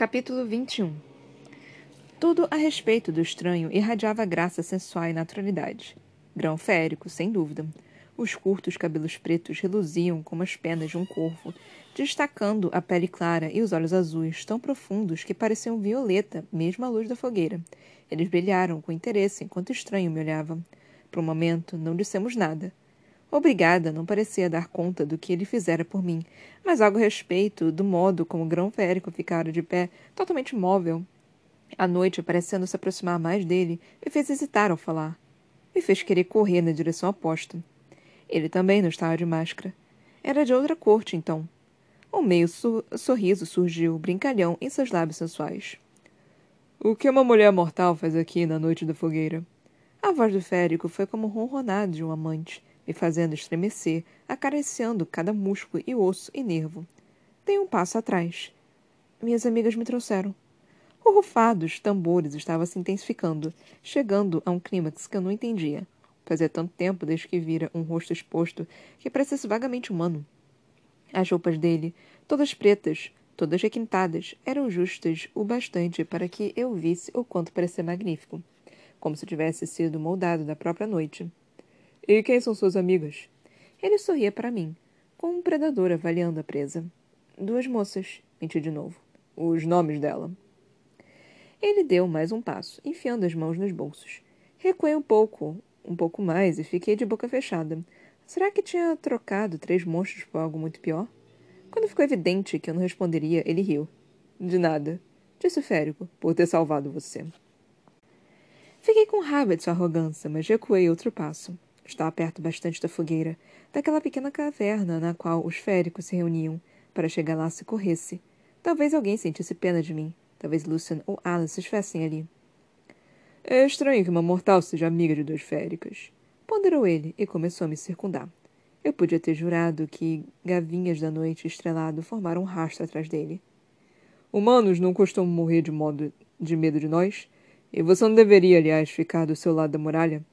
Capítulo 21 Tudo a respeito do estranho irradiava graça sensual e naturalidade. Grão férico, sem dúvida. Os curtos cabelos pretos reluziam como as penas de um corvo, destacando a pele clara e os olhos azuis tão profundos que pareciam violeta, mesmo à luz da fogueira. Eles brilharam com interesse enquanto o estranho me olhava. Por um momento, não dissemos nada. Obrigada não parecia dar conta do que ele fizera por mim, mas algo a respeito do modo como o grão férico ficara de pé, totalmente imóvel. A noite, parecendo se aproximar mais dele, me fez hesitar ao falar. Me fez querer correr na direção oposta. Ele também não estava de máscara. Era de outra corte, então. Um meio sorriso surgiu, brincalhão, em seus lábios sensuais. O que uma mulher mortal faz aqui na noite da fogueira? A voz do férico foi como o ronronado de um amante me fazendo estremecer, acariciando cada músculo e osso e nervo. Dei um passo atrás. Minhas amigas me trouxeram. O rufado dos tambores estava se intensificando, chegando a um clímax que eu não entendia. Fazia tanto tempo desde que vira um rosto exposto que parecesse vagamente humano. As roupas dele, todas pretas, todas requintadas, eram justas o bastante para que eu visse o quanto parecia magnífico, como se tivesse sido moldado da própria noite. E quem são suas amigas? Ele sorria para mim, como um predador avaliando a presa. Duas moças, menti de novo. Os nomes dela. Ele deu mais um passo, enfiando as mãos nos bolsos. Recuei um pouco, um pouco mais, e fiquei de boca fechada. Será que tinha trocado três monstros por algo muito pior? Quando ficou evidente que eu não responderia, ele riu. De nada, disse o Férico, por ter salvado você. Fiquei com raiva de sua arrogância, mas recuei outro passo. Estava perto bastante da fogueira, daquela pequena caverna na qual os féricos se reuniam, para chegar lá se corresse. Talvez alguém sentisse pena de mim. Talvez Lucian ou Alice estivessem ali. É estranho que uma mortal seja amiga de duas féricas. Ponderou ele e começou a me circundar. Eu podia ter jurado que gavinhas da noite estrelado formaram um rastro atrás dele. Humanos não costumam morrer de modo de medo de nós, e você não deveria, aliás, ficar do seu lado da muralha.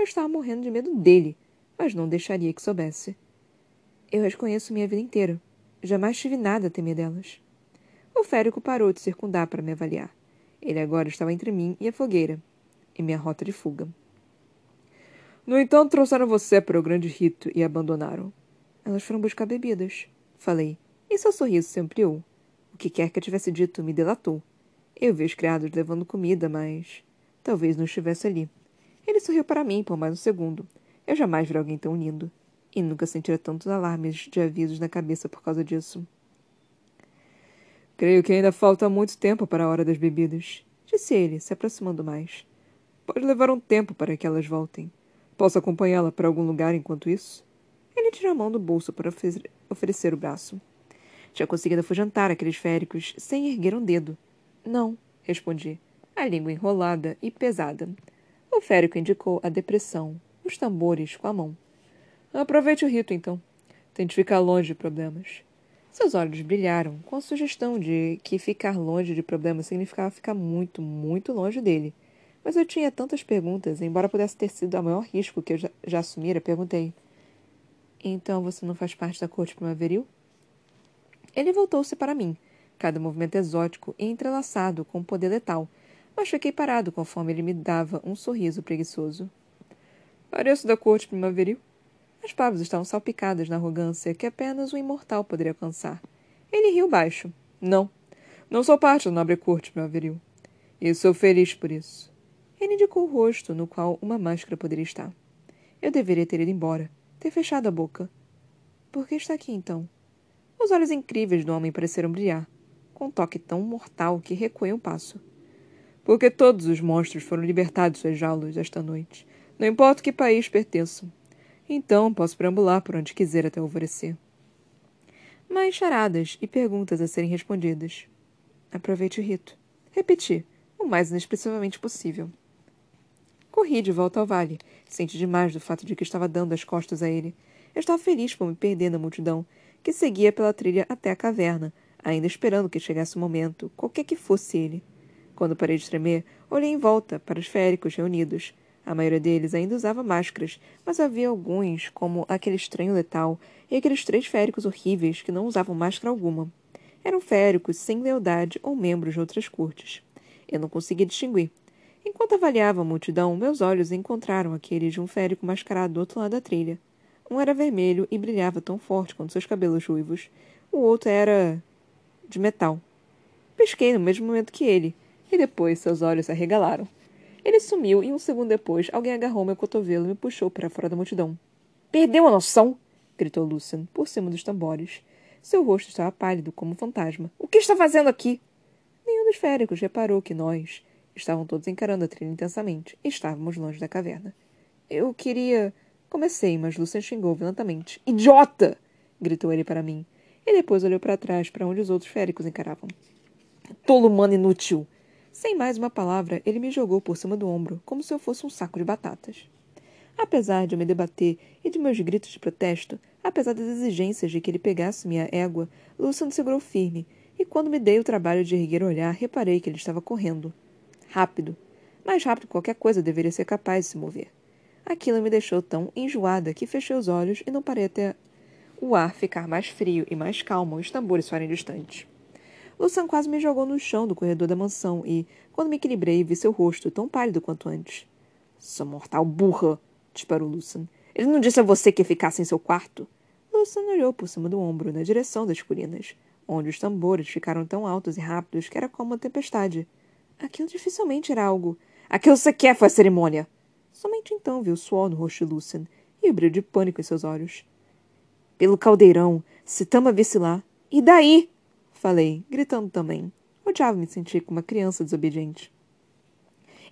Eu estava morrendo de medo dele, mas não deixaria que soubesse. Eu as conheço minha vida inteira. Jamais tive nada a temer delas. O férico parou de circundar para me avaliar. Ele agora estava entre mim e a fogueira, e minha rota de fuga. No entanto, trouxeram você para o grande rito e abandonaram. Elas foram buscar bebidas, falei, e seu sorriso se ampliou. O que quer que eu tivesse dito me delatou. Eu vi os criados levando comida, mas talvez não estivesse ali. Ele sorriu para mim por mais um segundo. Eu jamais vi alguém tão lindo. E nunca sentira tantos alarmes de avisos na cabeça por causa disso. Creio que ainda falta muito tempo para a hora das bebidas, disse ele, se aproximando mais. Pode levar um tempo para que elas voltem. Posso acompanhá-la para algum lugar enquanto isso? Ele tirou a mão do bolso para oferecer o braço. Tinha conseguido afugentar aqueles féricos sem erguer um dedo. Não, respondi, a língua enrolada e pesada. O férico indicou a depressão, os tambores com a mão. Aproveite o rito, então. Tente ficar longe de problemas. Seus olhos brilharam com a sugestão de que ficar longe de problemas significava ficar muito, muito longe dele. Mas eu tinha tantas perguntas, embora pudesse ter sido o maior risco que eu já, já assumira, perguntei. Então você não faz parte da corte primaveril? Ele voltou-se para mim, cada movimento exótico e entrelaçado com um poder letal, mas fiquei parado conforme ele me dava um sorriso preguiçoso. Pareço da corte primaveril. As palavras estavam salpicadas na arrogância que apenas um imortal poderia alcançar. Ele riu baixo. Não, não sou parte da nobre corte primaveril. E sou feliz por isso. Ele indicou o rosto no qual uma máscara poderia estar. Eu deveria ter ido embora, ter fechado a boca. Por que está aqui, então? Os olhos incríveis do homem pareceram brilhar, com um toque tão mortal que recuei um passo porque todos os monstros foram libertados de suas jaulas esta noite, não importa que país pertençam. Então posso preambular por onde quiser até alvorecer. Mais charadas e perguntas a serem respondidas. Aproveite o rito. Repeti, o mais inexpressivamente possível. Corri de volta ao vale, senti demais do fato de que estava dando as costas a ele. Eu estava feliz por me perder na multidão, que seguia pela trilha até a caverna, ainda esperando que chegasse o momento, qualquer que fosse ele. Quando parei de tremer, olhei em volta para os féricos reunidos. A maioria deles ainda usava máscaras, mas havia alguns, como aquele estranho letal, e aqueles três féricos horríveis que não usavam máscara alguma. Eram féricos sem lealdade ou membros de outras cortes. Eu não conseguia distinguir. Enquanto avaliava a multidão, meus olhos encontraram aquele de um férico mascarado do outro lado da trilha. Um era vermelho e brilhava tão forte quanto seus cabelos ruivos. O outro era. de metal. Pesquei no mesmo momento que ele, e depois seus olhos se arregalaram. Ele sumiu e um segundo depois alguém agarrou meu cotovelo e me puxou para fora da multidão. Perdeu a noção? gritou Lucian, por cima dos tambores. Seu rosto estava pálido como um fantasma. O que está fazendo aqui? Nenhum dos féricos reparou que nós estavam todos encarando a trilha intensamente estávamos longe da caverna. Eu queria. Comecei, mas Lucian xingou violentamente. Idiota! gritou ele para mim. E depois olhou para trás, para onde os outros féricos encaravam. Tolo humano inútil! Sem mais uma palavra, ele me jogou por cima do ombro, como se eu fosse um saco de batatas. Apesar de eu me debater e de meus gritos de protesto, apesar das exigências de que ele pegasse minha égua, Lucian segurou firme, e quando me dei o trabalho de erguer o olhar, reparei que ele estava correndo. Rápido. Mais rápido que qualquer coisa deveria ser capaz de se mover. Aquilo me deixou tão enjoada que fechei os olhos e não parei até o ar ficar mais frio e mais calmo os tambores soarem distantes. Lucian quase me jogou no chão do corredor da mansão e, quando me equilibrei, vi seu rosto tão pálido quanto antes. Sua mortal burra! disparou Lucian. Ele não disse a você que ficasse em seu quarto? Lucian olhou por cima do ombro, na direção das colinas, onde os tambores ficaram tão altos e rápidos que era como uma tempestade. Aquilo dificilmente era algo. Aquilo sequer foi a cerimônia! Somente então viu o suor no rosto de Lucian e o brilho de pânico em seus olhos. Pelo caldeirão, se Tama visse lá. E daí? Falei, gritando também. Odiava me sentir como uma criança desobediente.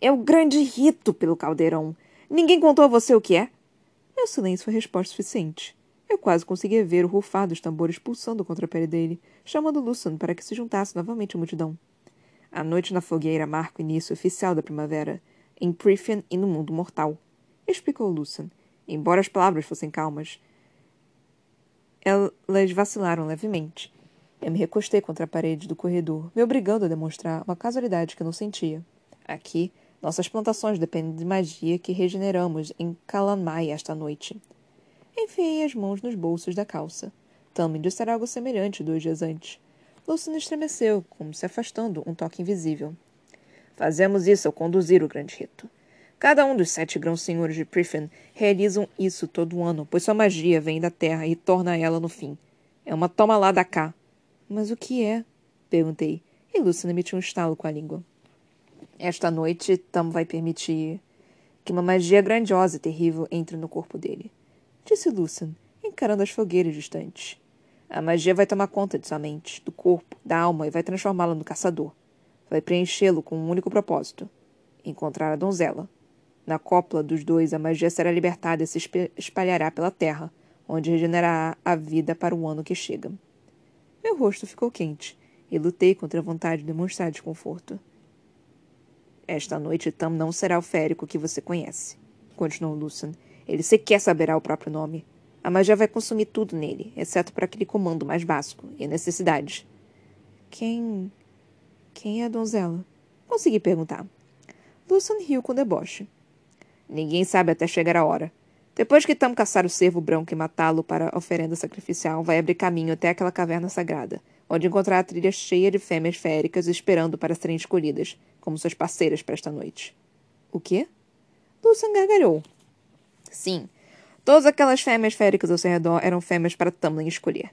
É o grande rito pelo caldeirão. Ninguém contou a você o que é? Meu silêncio foi resposta suficiente. Eu quase conseguia ver o rufar dos tambores pulsando contra a pele dele, chamando Lucian para que se juntasse novamente à multidão. A noite na fogueira marca o início oficial da primavera, em Prithian e no mundo mortal, explicou Lucian. Embora as palavras fossem calmas, elas vacilaram levemente. Eu me recostei contra a parede do corredor, me obrigando a demonstrar uma casualidade que não sentia. Aqui, nossas plantações dependem de magia que regeneramos em Kalanmai esta noite. Enfiei as mãos nos bolsos da calça. Também disse algo semelhante dois dias antes. Luciano estremeceu, como se afastando um toque invisível. Fazemos isso ao conduzir o grande rito. Cada um dos sete grãos senhores de Prifen realizam isso todo ano, pois sua magia vem da terra e torna ela no fim. É uma toma lá da cá, mas o que é? Perguntei, e Luciana emitiu um estalo com a língua. Esta noite, Tam vai permitir que uma magia grandiosa e terrível entre no corpo dele. Disse Lucian, encarando as fogueiras distantes. A magia vai tomar conta de sua mente, do corpo, da alma e vai transformá-lo no caçador. Vai preenchê-lo com um único propósito: encontrar a donzela. Na cópula dos dois, a magia será libertada e se espalhará pela terra, onde regenerará a vida para o ano que chega. Meu rosto ficou quente e lutei contra a vontade de demonstrar desconforto. Esta noite Tam não será o férico que você conhece, continuou Lucian. Ele sequer saberá o próprio nome. A magia vai consumir tudo nele, exceto para aquele comando mais básico e necessidades. Quem. Quem é a donzela? Consegui perguntar. Lucian riu com deboche. Ninguém sabe até chegar a hora. Depois que Tam caçar o cervo branco e matá-lo para a oferenda sacrificial, vai abrir caminho até aquela caverna sagrada, onde encontrará a trilha cheia de fêmeas féricas esperando para serem escolhidas, como suas parceiras para esta noite. O quê? Lucian gargalhou. Sim, todas aquelas fêmeas féricas ao seu redor eram fêmeas para Tamlin escolher.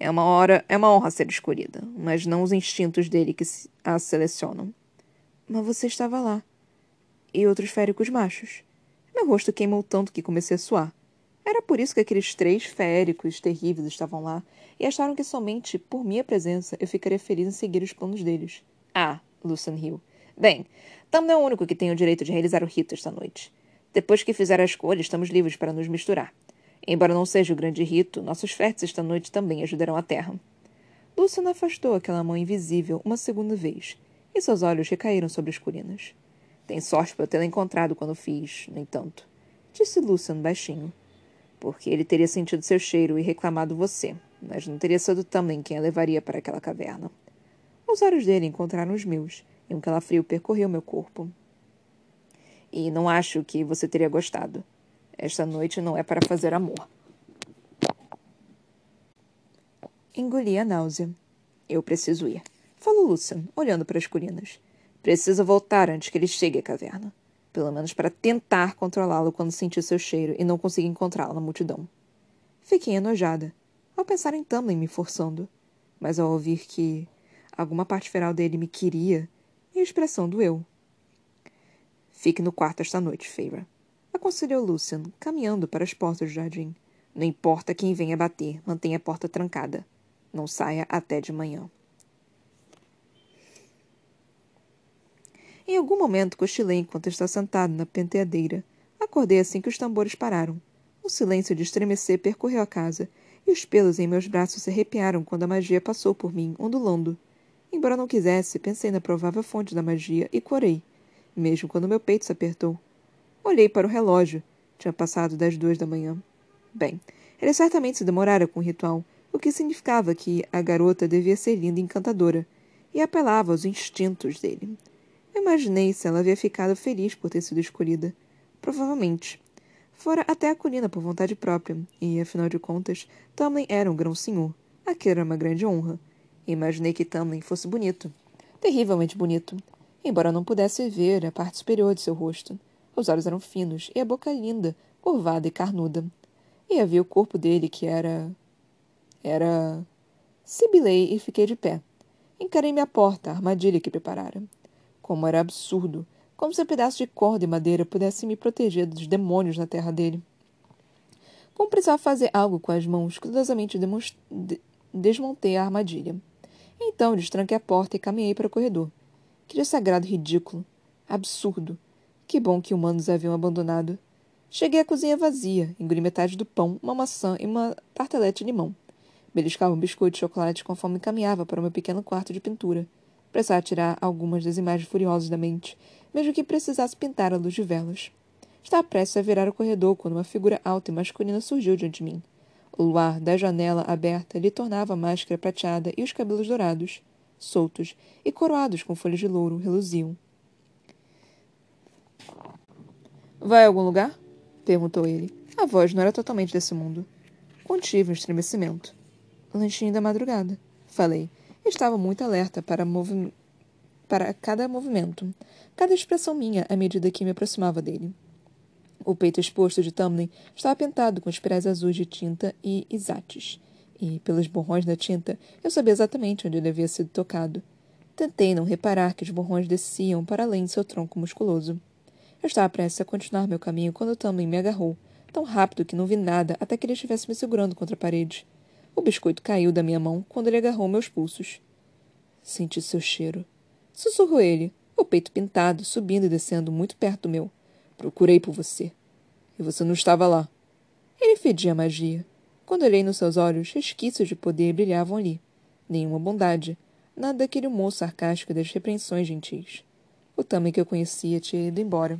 É uma hora, é uma honra ser escolhida, mas não os instintos dele que a selecionam. Mas você estava lá. E outros féricos machos. Meu rosto queimou tanto que comecei a suar. Era por isso que aqueles três féricos terríveis estavam lá e acharam que somente por minha presença eu ficaria feliz em seguir os planos deles. Ah, Lucian riu. Bem, Tam não é o único que tem o direito de realizar o rito esta noite. Depois que fizer a escolha, estamos livres para nos misturar. Embora não seja o grande rito, nossos férteis esta noite também ajudarão a terra. Lucian afastou aquela mão invisível uma segunda vez, e seus olhos recaíram sobre as colinas. Tem sorte por tê-la encontrado quando fiz, no entanto. Disse Lucian baixinho. Porque ele teria sentido seu cheiro e reclamado você, mas não teria sido também quem a levaria para aquela caverna. Os olhos dele encontraram os meus, e um calafrio percorreu meu corpo. E não acho que você teria gostado. Esta noite não é para fazer amor. Engoli a náusea. Eu preciso ir. Falou Lucian, olhando para as colinas. Preciso voltar antes que ele chegue à caverna. Pelo menos para tentar controlá-lo quando sentir seu cheiro e não conseguir encontrá-lo na multidão. Fiquei enojada, ao pensar em Tamlin me forçando, mas ao ouvir que alguma parte feral dele me queria, e a expressão doeu. Fique no quarto esta noite, Feira. Aconselhou Lucian, caminhando para as portas do jardim. Não importa quem venha bater, mantenha a porta trancada. Não saia até de manhã. Em algum momento cochilei enquanto estava sentado na penteadeira. Acordei assim que os tambores pararam. Um silêncio de estremecer percorreu a casa, e os pelos em meus braços se arrepiaram quando a magia passou por mim, ondulando. Embora não quisesse, pensei na provável fonte da magia e corei, mesmo quando meu peito se apertou. Olhei para o relógio. Tinha passado das duas da manhã. Bem, ele certamente se demorara com o ritual, o que significava que a garota devia ser linda e encantadora, e apelava aos instintos dele. Imaginei se ela havia ficado feliz por ter sido escolhida. Provavelmente. Fora até a colina por vontade própria, e, afinal de contas, Tamlin era um grão-senhor. Aquilo era uma grande honra. Imaginei que Tamlin fosse bonito. Terrivelmente bonito. Embora não pudesse ver a parte superior de seu rosto. Os olhos eram finos e a boca linda, curvada e carnuda. E havia o corpo dele que era. Era. Sibilei e fiquei de pé. Encarei minha porta, a armadilha que preparara. Como era absurdo! Como se um pedaço de corda e madeira pudesse me proteger dos demônios na terra dele. Como precisava fazer algo com as mãos, cuidadosamente de desmontei a armadilha. Então destranquei a porta e caminhei para o corredor. Que sagrado ridículo. Absurdo. Que bom que humanos haviam abandonado. Cheguei à cozinha vazia, engoli metade do pão, uma maçã e uma tartelete de limão. Beliscava um biscoito de chocolate conforme caminhava para o meu pequeno quarto de pintura. Precisava tirar algumas das imagens furiosas da mente, mesmo que precisasse pintar a luz de velas. Estava prestes a virar o corredor quando uma figura alta e masculina surgiu diante de mim. O luar da janela aberta lhe tornava a máscara prateada e os cabelos dourados, soltos e coroados com folhas de louro, reluziam. Vai a algum lugar? perguntou ele. A voz não era totalmente desse mundo. Contive um estremecimento. Lanchinho da madrugada, falei, Estava muito alerta para, movi para cada movimento, cada expressão minha à medida que me aproximava dele. O peito exposto de Tamlin estava pintado com espirais azuis de tinta e isates, e, pelos borrões da tinta, eu sabia exatamente onde ele havia sido tocado. Tentei não reparar que os borrões desciam para além de seu tronco musculoso. Eu estava prestes a continuar meu caminho quando Tamlin me agarrou, tão rápido que não vi nada até que ele estivesse me segurando contra a parede. O biscoito caiu da minha mão quando ele agarrou meus pulsos. Senti seu cheiro. Sussurrou ele, o peito pintado, subindo e descendo muito perto do meu. Procurei por você. E você não estava lá. Ele fedia magia. Quando olhei nos seus olhos, resquícios de poder brilhavam ali. Nenhuma bondade. Nada daquele humor sarcástico das repreensões gentis. O Tami que eu conhecia tinha ido embora.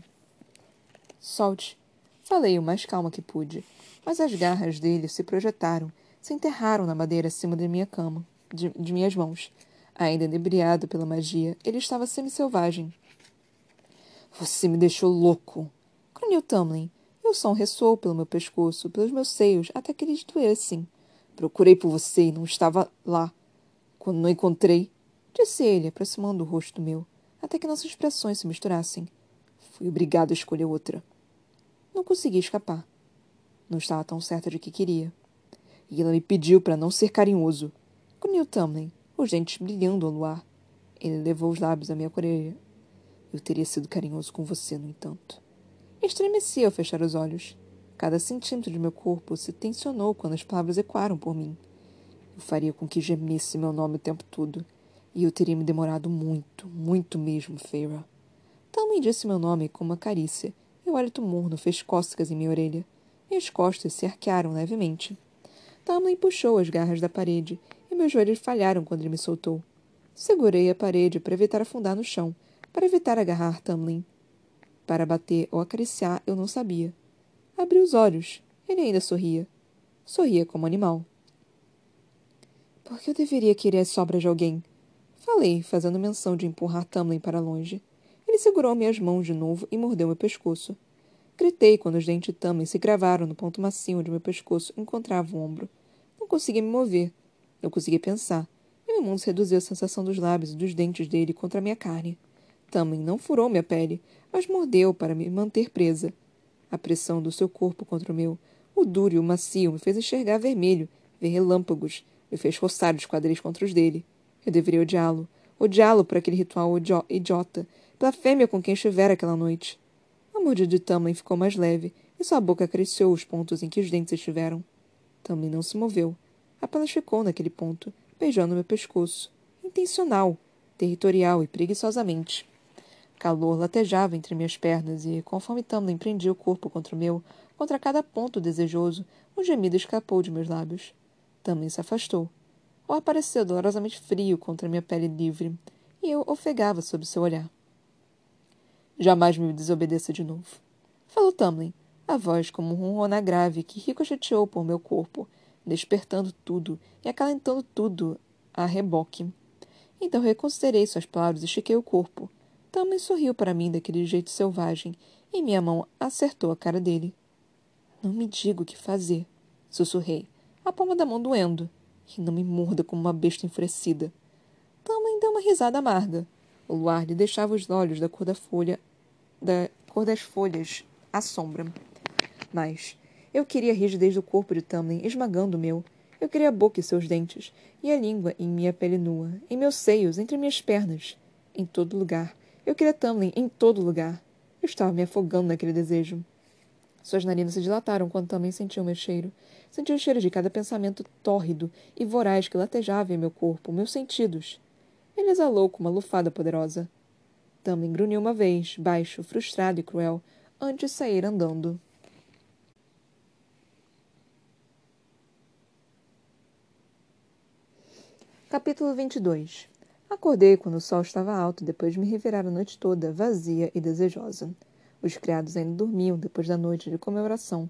Solte. Falei o mais calma que pude, mas as garras dele se projetaram se enterraram na madeira acima de minha cama, de, de minhas mãos. Ainda inebriado pela magia, ele estava semi-selvagem. Você me deixou louco! Grunhiu Tamlin, e o som ressoou pelo meu pescoço, pelos meus seios, até que eles doessem. Procurei por você e não estava lá. Quando não encontrei, disse ele, aproximando o rosto meu, até que nossas expressões se misturassem. Fui obrigado a escolher outra. Não consegui escapar. Não estava tão certa de que queria e ela me pediu para não ser carinhoso. Grunhiu Tamlin, os dentes brilhando ao luar. Ele levou os lábios à minha orelha. Eu teria sido carinhoso com você, no entanto. Estremeci ao fechar os olhos. Cada centímetro de meu corpo se tensionou quando as palavras ecoaram por mim. Eu faria com que gemesse meu nome o tempo todo. E eu teria me demorado muito, muito mesmo, Feira. Talman disse meu nome com uma carícia, e o hálito morno fez cócegas em minha orelha. Minhas costas se arquearam levemente. Tamlin puxou as garras da parede e meus joelhos falharam quando ele me soltou. Segurei a parede para evitar afundar no chão, para evitar agarrar Tamlin. Para bater ou acariciar, eu não sabia. Abri os olhos. Ele ainda sorria. Sorria como animal. Por que eu deveria querer as sobras de alguém? Falei, fazendo menção de empurrar Tamlin para longe. Ele segurou minhas mãos de novo e mordeu meu pescoço. Gritei quando os dentes de Tamlin se cravaram no ponto macio onde meu pescoço encontrava o ombro. Não conseguia me mover. Não conseguia pensar. Meu mundo se reduziu à sensação dos lábios e dos dentes dele contra a minha carne. Também não furou minha pele, mas mordeu para me manter presa. A pressão do seu corpo contra o meu, o duro e o macio, me fez enxergar vermelho, ver relâmpagos, me fez roçar os quadris contra os dele. Eu deveria odiá-lo, odiá-lo por aquele ritual idiota, pela fêmea com quem estivera aquela noite. A mordida de Tamlin ficou mais leve, e sua boca acariciou os pontos em que os dentes estiveram. Tamlin não se moveu. Apenas ficou naquele ponto, beijando meu pescoço. Intencional, territorial e preguiçosamente. Calor latejava entre minhas pernas e, conforme Tamlin prendia o corpo contra o meu, contra cada ponto desejoso, um gemido escapou de meus lábios. Tamlin se afastou. Ou apareceu dolorosamente frio contra minha pele livre, e eu ofegava sob seu olhar. Jamais me desobedeça de novo. Falou Tamlin, a voz como um ronronar grave que ricocheteou por meu corpo, despertando tudo e acalentando tudo a reboque. Então reconsiderei suas palavras e estiquei o corpo. Tamlin sorriu para mim daquele jeito selvagem e minha mão acertou a cara dele. Não me diga o que fazer, sussurrei, a palma da mão doendo. E não me morda como uma besta enfurecida. Tamlin deu uma risada amarga. O luar lhe deixava os olhos da cor da folha, da cor das folhas, à sombra. Mas eu queria a rigidez do corpo de Tamlin esmagando o meu. Eu queria a boca e seus dentes, e a língua em minha pele nua, em meus seios, entre minhas pernas. Em todo lugar. Eu queria Tamlin em todo lugar. Eu estava me afogando naquele desejo. Suas narinas se dilataram quando também sentiu o meu cheiro. Senti o cheiro de cada pensamento tórrido e voraz que latejava em meu corpo, meus sentidos. Ele exalou com uma lufada poderosa. Tamlin grunhiu uma vez, baixo, frustrado e cruel, antes de sair andando. Capítulo 22 Acordei quando o sol estava alto depois de me revirar a noite toda, vazia e desejosa. Os criados ainda dormiam depois da noite de comemoração.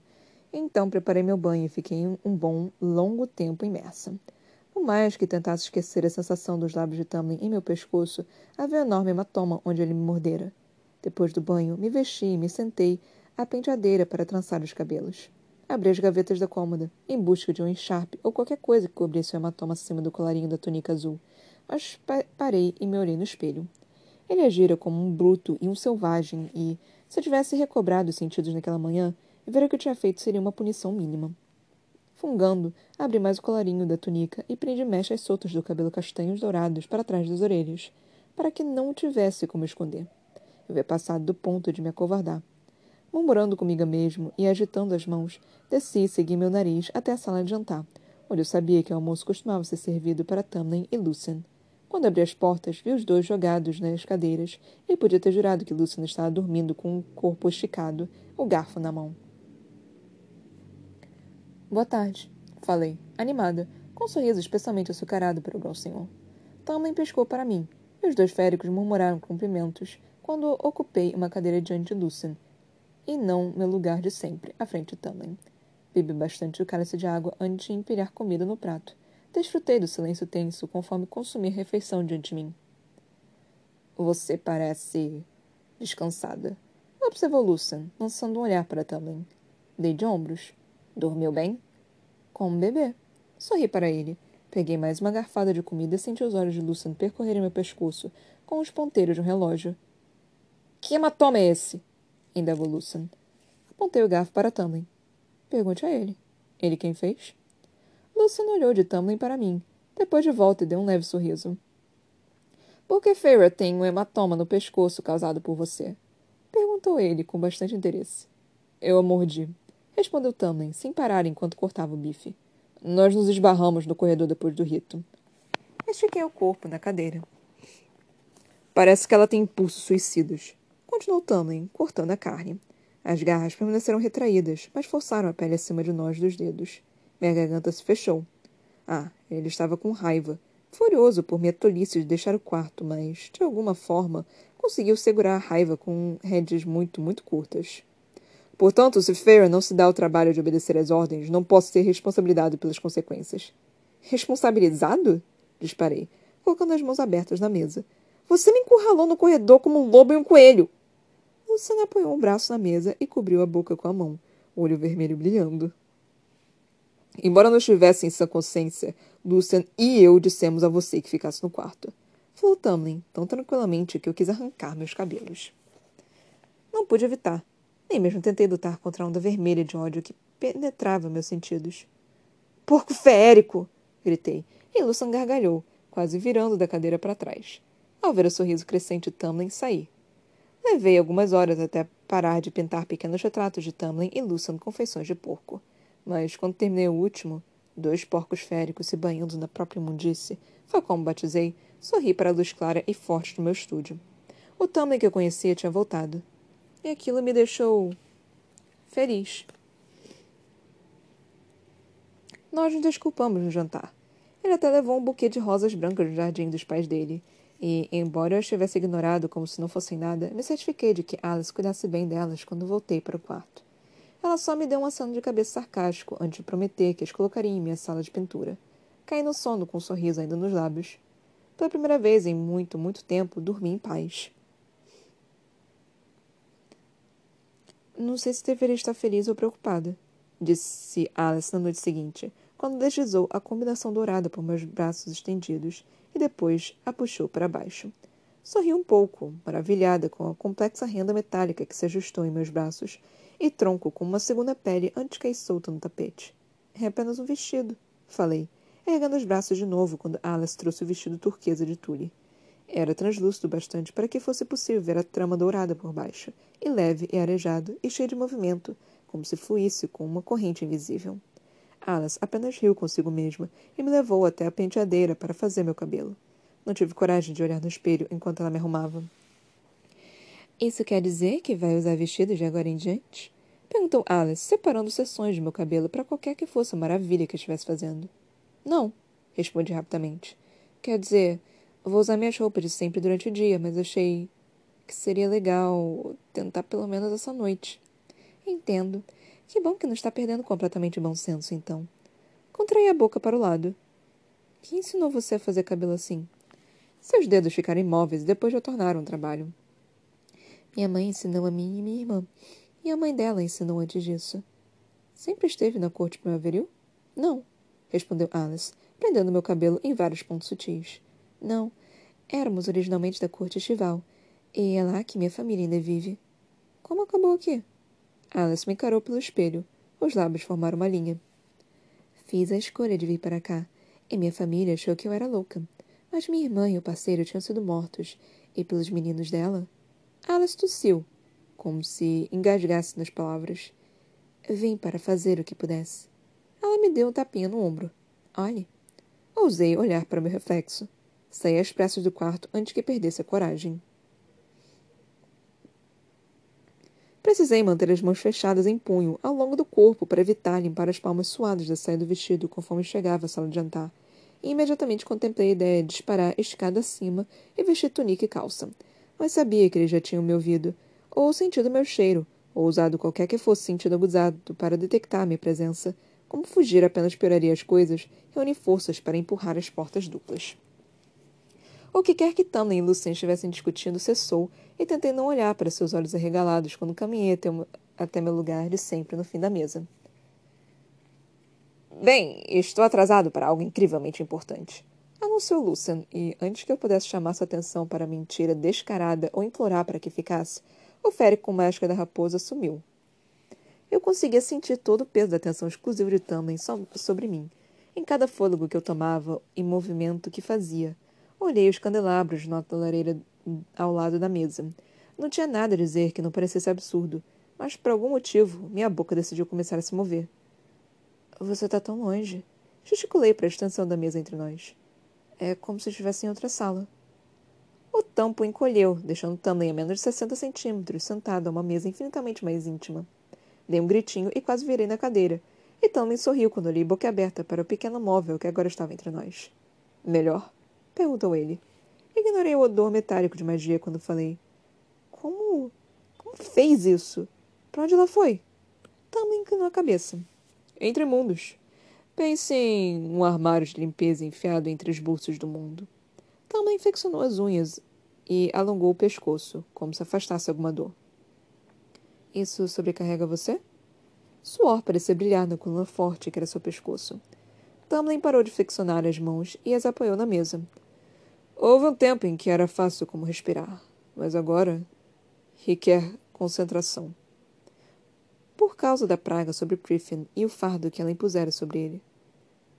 Então preparei meu banho e fiquei um bom, longo tempo imersa. Mais que tentasse esquecer a sensação dos lábios de Tamlin em meu pescoço, havia um enorme hematoma onde ele me mordera. Depois do banho, me vesti e me sentei à penteadeira para trançar os cabelos. Abri as gavetas da cômoda, em busca de um encharpe ou qualquer coisa que cobrisse o hematoma acima do colarinho da túnica azul, mas pa parei e me olhei no espelho. Ele agira como um bruto e um selvagem e, se eu tivesse recobrado os sentidos naquela manhã, ver o que eu tinha feito seria uma punição mínima. Fungando, abri mais o colarinho da túnica e prendi mechas soltas do cabelo castanhos dourados para trás das orelhas, para que não tivesse como esconder. Eu havia passado do ponto de me acovardar. Murmurando comigo mesmo e agitando as mãos, desci e segui meu nariz até a sala de jantar, onde eu sabia que o almoço costumava ser servido para Tamlin e Lucien. Quando abri as portas, vi os dois jogados nas cadeiras e podia ter jurado que Luciana estava dormindo com o corpo esticado, o garfo na mão. Boa tarde, falei, animada, com um sorriso especialmente açucarado para o grão senhor. Também pescou para mim, e os dois féricos murmuraram cumprimentos quando ocupei uma cadeira diante de Lucien, e não meu lugar de sempre, à frente de Tamlin. Bebi bastante o cálice de água antes de empilhar comida no prato Desfrutei do silêncio tenso conforme consumi a refeição diante de mim. Você parece descansada. Observou Lucian, lançando um olhar para Tamlin. Dei de ombros. Dormiu bem? Como um bebê. Sorri para ele. Peguei mais uma garfada de comida e senti os olhos de Lucian percorrerem meu pescoço, com os ponteiros de um relógio. Que hematoma é esse? indagou Lucian. Apontei o garfo para Tamlin. Pergunte a ele. Ele quem fez? Lucian olhou de Tamlin para mim, depois de volta e deu um leve sorriso. Por que Feyre tem um hematoma no pescoço causado por você? Perguntou ele, com bastante interesse. Eu a mordi. Respondeu Tamlin, sem parar enquanto cortava o bife. Nós nos esbarramos no corredor depois do rito. Estiquei o corpo na cadeira. Parece que ela tem impulsos suicidas. Continuou Tamlin, cortando a carne. As garras permaneceram retraídas, mas forçaram a pele acima de nós dos dedos. Minha garganta se fechou. Ah, ele estava com raiva, furioso por minha tolice de deixar o quarto, mas, de alguma forma, conseguiu segurar a raiva com rédeas muito, muito curtas. Portanto, se Farah não se dá o trabalho de obedecer às ordens, não posso ser responsabilizado pelas consequências. Responsabilizado? Disparei, colocando as mãos abertas na mesa. Você me encurralou no corredor como um lobo e um coelho. Luciana apoiou um braço na mesa e cobriu a boca com a mão, o olho vermelho brilhando. Embora não estivesse em sã consciência, Lucian e eu dissemos a você que ficasse no quarto. Falou Tamlin, tão tranquilamente que eu quis arrancar meus cabelos. Não pude evitar. Nem mesmo tentei lutar contra a onda vermelha de ódio que penetrava meus sentidos. Porco férico! gritei, e Lucian gargalhou, quase virando da cadeira para trás. Ao ver o sorriso crescente de Tamlin, saí. Levei algumas horas até parar de pintar pequenos retratos de Tamlin e Lucian com feições de porco. Mas quando terminei o último, dois porcos féricos se banhando na própria imundice, foi como batizei, sorri para a luz clara e forte do meu estúdio. O Tamlin que eu conhecia tinha voltado. E aquilo me deixou. feliz. Nós nos desculpamos no jantar. Ele até levou um buquê de rosas brancas do jardim dos pais dele. E, embora eu estivesse ignorado como se não fossem nada, me certifiquei de que Alice cuidasse bem delas quando voltei para o quarto. Ela só me deu um aceno de cabeça sarcástico antes de prometer que as colocaria em minha sala de pintura. Caí no sono com um sorriso ainda nos lábios. Pela primeira vez em muito, muito tempo, dormi em paz. Não sei se deveria estar feliz ou preocupada, disse Alice na noite seguinte, quando deslizou a combinação dourada por meus braços estendidos e depois a puxou para baixo. Sorri um pouco, maravilhada com a complexa renda metálica que se ajustou em meus braços e tronco com uma segunda pele antes que solta no tapete. É apenas um vestido, falei, erguendo os braços de novo quando Alice trouxe o vestido turquesa de Tully. Era translúcido bastante para que fosse possível ver a trama dourada por baixo, e leve e arejado, e cheio de movimento, como se fluísse com uma corrente invisível. Alice apenas riu consigo mesma e me levou até a penteadeira para fazer meu cabelo. Não tive coragem de olhar no espelho enquanto ela me arrumava. Isso quer dizer que vai usar vestido de agora em diante? Perguntou Alice, separando seções de meu cabelo para qualquer que fosse a maravilha que estivesse fazendo. Não, respondi rapidamente. Quer dizer, vou usar minhas roupas de sempre durante o dia, mas achei que seria legal tentar pelo menos essa noite. Entendo. Que bom que não está perdendo completamente o bom senso, então. Contraí a boca para o lado. Quem ensinou você a fazer cabelo assim? Seus dedos ficaram imóveis e depois retornaram ao trabalho. Minha mãe ensinou a mim e minha irmã. E a mãe dela ensinou antes disso. Sempre esteve na corte primaveril? Não, respondeu Alice, prendendo meu cabelo em vários pontos sutis. Não, éramos originalmente da corte estival. E é lá que minha família ainda vive. Como acabou aqui? Alice me encarou pelo espelho. Os lábios formaram uma linha. Fiz a escolha de vir para cá, e minha família achou que eu era louca. Mas minha irmã e o parceiro tinham sido mortos, e pelos meninos dela, Alice tossiu, como se engasgasse nas palavras. Vim para fazer o que pudesse. Ela me deu um tapinha no ombro. Olhe. Ousei olhar para meu reflexo. Saí às pressas do quarto antes que perdesse a coragem. Precisei manter as mãos fechadas em punho ao longo do corpo para evitar limpar as palmas suadas da saia do vestido conforme chegava à sala de jantar. E imediatamente contemplei a ideia de disparar escada acima e vestir túnica e calça mas sabia que eles já tinham me ouvido, ou sentido meu cheiro, ou usado qualquer que fosse sentido abusado para detectar minha presença. Como fugir apenas pioraria as coisas, reuni forças para empurrar as portas duplas. O que quer que Tamlin e Lucien estivessem discutindo cessou, e tentei não olhar para seus olhos arregalados quando caminhei até, até meu lugar de sempre no fim da mesa. Bem, estou atrasado para algo incrivelmente importante anunciou Lucian, e antes que eu pudesse chamar sua atenção para a mentira descarada ou implorar para que ficasse, o férico com máscara da raposa sumiu. Eu conseguia sentir todo o peso da atenção exclusiva de Tamlin sobre mim, em cada fôlego que eu tomava e movimento que fazia. Olhei os candelabros na lareira ao lado da mesa. Não tinha nada a dizer que não parecesse absurdo, mas por algum motivo minha boca decidiu começar a se mover. Você está tão longe. Gesticulei para a extensão da mesa entre nós. É como se estivesse em outra sala. O tampo encolheu, deixando Tamlin a menos de 60 centímetros, sentado a uma mesa infinitamente mais íntima. Dei um gritinho e quase virei na cadeira, e Tamlin sorriu quando olhei boquiaberta para o pequeno móvel que agora estava entre nós. Melhor? Perguntou ele. Ignorei o odor metálico de magia quando falei. Como. Como fez isso? Para onde ela foi? Tamlin inclinou a cabeça. Entre mundos. Pense em um armário de limpeza enfiado entre os bolsos do mundo. Tama infeccionou as unhas e alongou o pescoço, como se afastasse alguma dor. Isso sobrecarrega você? Suor parecia brilhar na coluna forte que era seu pescoço. Tamlin parou de flexionar as mãos e as apoiou na mesa. Houve um tempo em que era fácil como respirar, mas agora requer concentração. Por causa da praga sobre Griffin e o fardo que ela impusera sobre ele.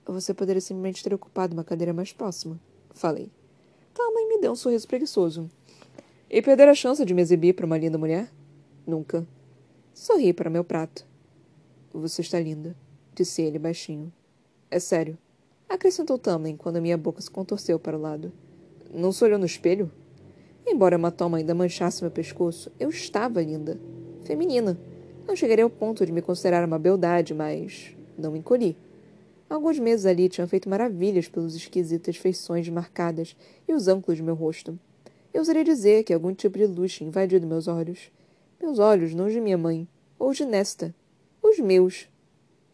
Você poderia simplesmente ter ocupado uma cadeira mais próxima, falei. Tamlin me deu um sorriso preguiçoso. E perder a chance de me exibir para uma linda mulher? Nunca. Sorri para meu prato. Você está linda, disse ele baixinho. É sério. Acrescentou Tamlin quando minha boca se contorceu para o lado. Não se olhou no espelho? Embora a hematoma ainda manchasse meu pescoço, eu estava linda. Feminina. Não chegaria ao ponto de me considerar uma beldade, mas não me encolhi. Alguns meses ali tinham feito maravilhas pelas esquisitas feições marcadas e os ângulos de meu rosto. Eu usaria dizer que algum tipo de luz tinha invadido meus olhos. Meus olhos, não de minha mãe, ou de Nesta. Os meus.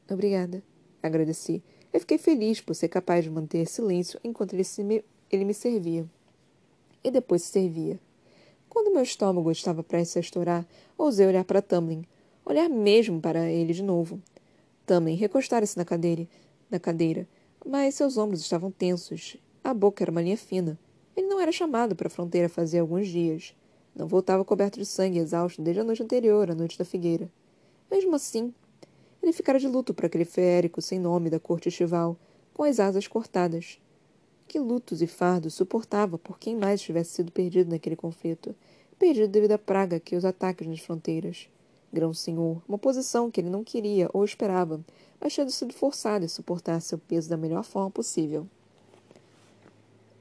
Obrigada. Agradeci. Eu fiquei feliz por ser capaz de manter silêncio enquanto ele, me, ele me servia. E depois se servia. Quando meu estômago estava prestes a estourar, ousei olhar para Tamlin. Olhar mesmo para ele de novo. Tamlin recostara-se na cadeira, na cadeira, mas seus ombros estavam tensos. A boca era uma linha fina. Ele não era chamado para a fronteira fazia alguns dias. Não voltava coberto de sangue exausto desde a noite anterior, a noite da figueira. Mesmo assim, ele ficara de luto para aquele férico sem nome da corte estival, com as asas cortadas. Que lutos e fardos suportava por quem mais tivesse sido perdido naquele conflito, perdido devido à praga que os ataques nas fronteiras. Grão-senhor, uma posição que ele não queria ou esperava, mas tinha sido forçado a suportar seu peso da melhor forma possível.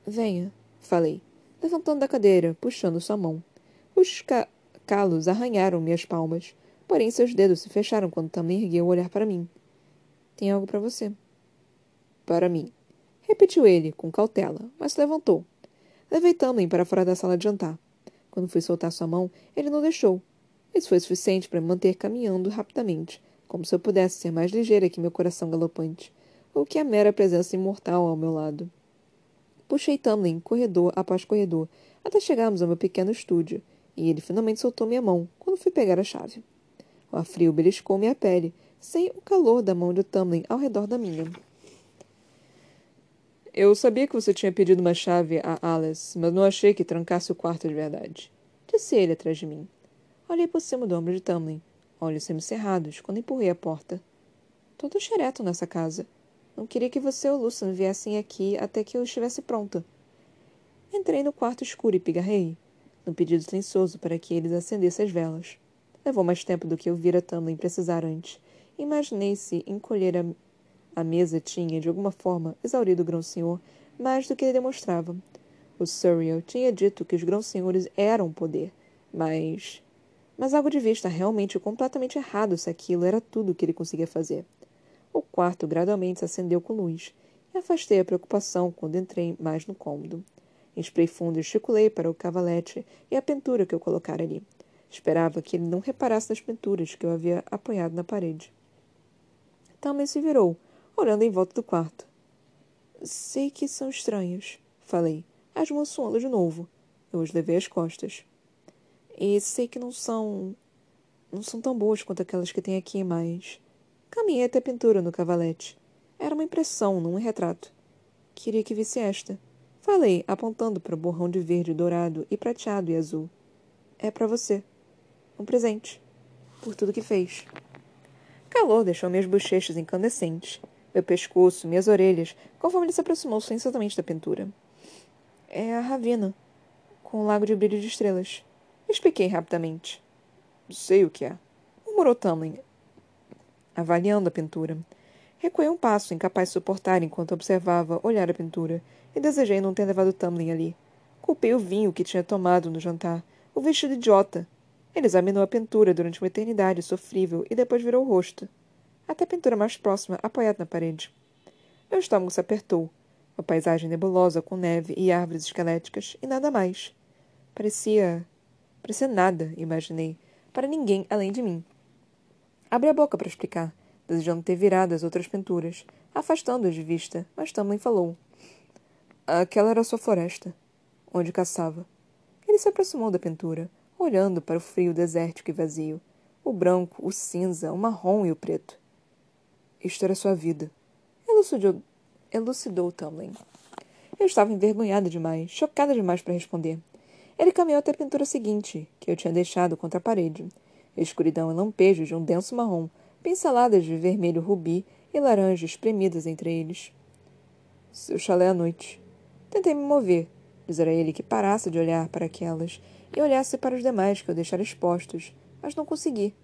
Venha, falei, levantando da cadeira, puxando sua mão. Os ca calos arranharam minhas palmas, porém seus dedos se fecharam quando também ergueu o olhar para mim. Tem algo para você. Para mim. Repetiu ele, com cautela, mas se levantou. Levei Tamlin para fora da sala de jantar. Quando fui soltar sua mão, ele não deixou. Isso foi suficiente para me manter caminhando rapidamente, como se eu pudesse ser mais ligeira que meu coração galopante, ou que a mera presença imortal ao meu lado. Puxei Tamlin corredor após corredor, até chegarmos ao meu pequeno estúdio, e ele finalmente soltou minha mão quando fui pegar a chave. O ar frio beliscou minha pele, sem o calor da mão de Tamlin ao redor da minha. Eu sabia que você tinha pedido uma chave a Alice, mas não achei que trancasse o quarto de verdade. Disse ele atrás de mim. Olhei por cima do ombro de Tamlin, olhos semicerrados, quando empurrei a porta. Todo xereto nessa casa. Não queria que você ou Lucian viessem aqui até que eu estivesse pronta. Entrei no quarto escuro e pigarrei, no pedido silencioso para que eles acendessem as velas. Levou mais tempo do que eu vira Tamlin precisar antes. Imaginei se encolher a, a mesa tinha, de alguma forma, exaurido o grão-senhor mais do que ele demonstrava. O Surreal tinha dito que os grão-senhores eram poder, mas... Mas algo de vista realmente completamente errado se aquilo era tudo o que ele conseguia fazer. O quarto gradualmente se acendeu com luz, e afastei a preocupação quando entrei mais no cômodo. Inspirei fundo e esticulei para o cavalete e a pintura que eu colocara ali. Esperava que ele não reparasse nas pinturas que eu havia apoiado na parede. Também se virou, olhando em volta do quarto. Sei que são estranhos, falei, as mãos suando de novo. Eu os levei às costas. E sei que não são. não são tão boas quanto aquelas que tem aqui, mas. Caminhei até a pintura no cavalete. Era uma impressão, não um retrato. Queria que visse esta. Falei, apontando para o borrão de verde, dourado e prateado e azul. É para você. Um presente. Por tudo que fez. Calor deixou minhas bochechas incandescentes, meu pescoço, minhas orelhas, conforme ele se aproximou silenciosamente da pintura. É a Ravina, com um lago de brilho de estrelas. Expliquei rapidamente. Sei o que é. Murmurou Tamlin, avaliando a pintura. Recuei um passo, incapaz de suportar enquanto observava olhar a pintura, e desejei não ter levado Tamlin ali. Culpei o vinho que tinha tomado no jantar, o vestido idiota. Ele examinou a pintura durante uma eternidade sofrível e depois virou o rosto. Até a pintura mais próxima, apoiada na parede. Meu estômago se apertou. Uma paisagem nebulosa com neve e árvores esqueléticas e nada mais. Parecia. parecia nada, imaginei, para ninguém além de mim. Abri a boca para explicar, desejando ter virado as outras pinturas, afastando-as de vista, mas Tamlin falou. Aquela era sua floresta, onde caçava. Ele se aproximou da pintura, olhando para o frio desértico e vazio. O branco, o cinza, o marrom e o preto. Isto era sua vida. Elucidou, elucidou Tamlin. Eu estava envergonhada demais, chocada demais para responder. Ele caminhou até a pintura seguinte, que eu tinha deixado contra a parede. Escuridão e lampejos de um denso marrom, pinceladas de vermelho rubi e laranja espremidas entre eles. Seu chalé à noite. Tentei me mover, dizer a ele que parasse de olhar para aquelas e olhasse para os demais que eu deixara expostos, mas não consegui.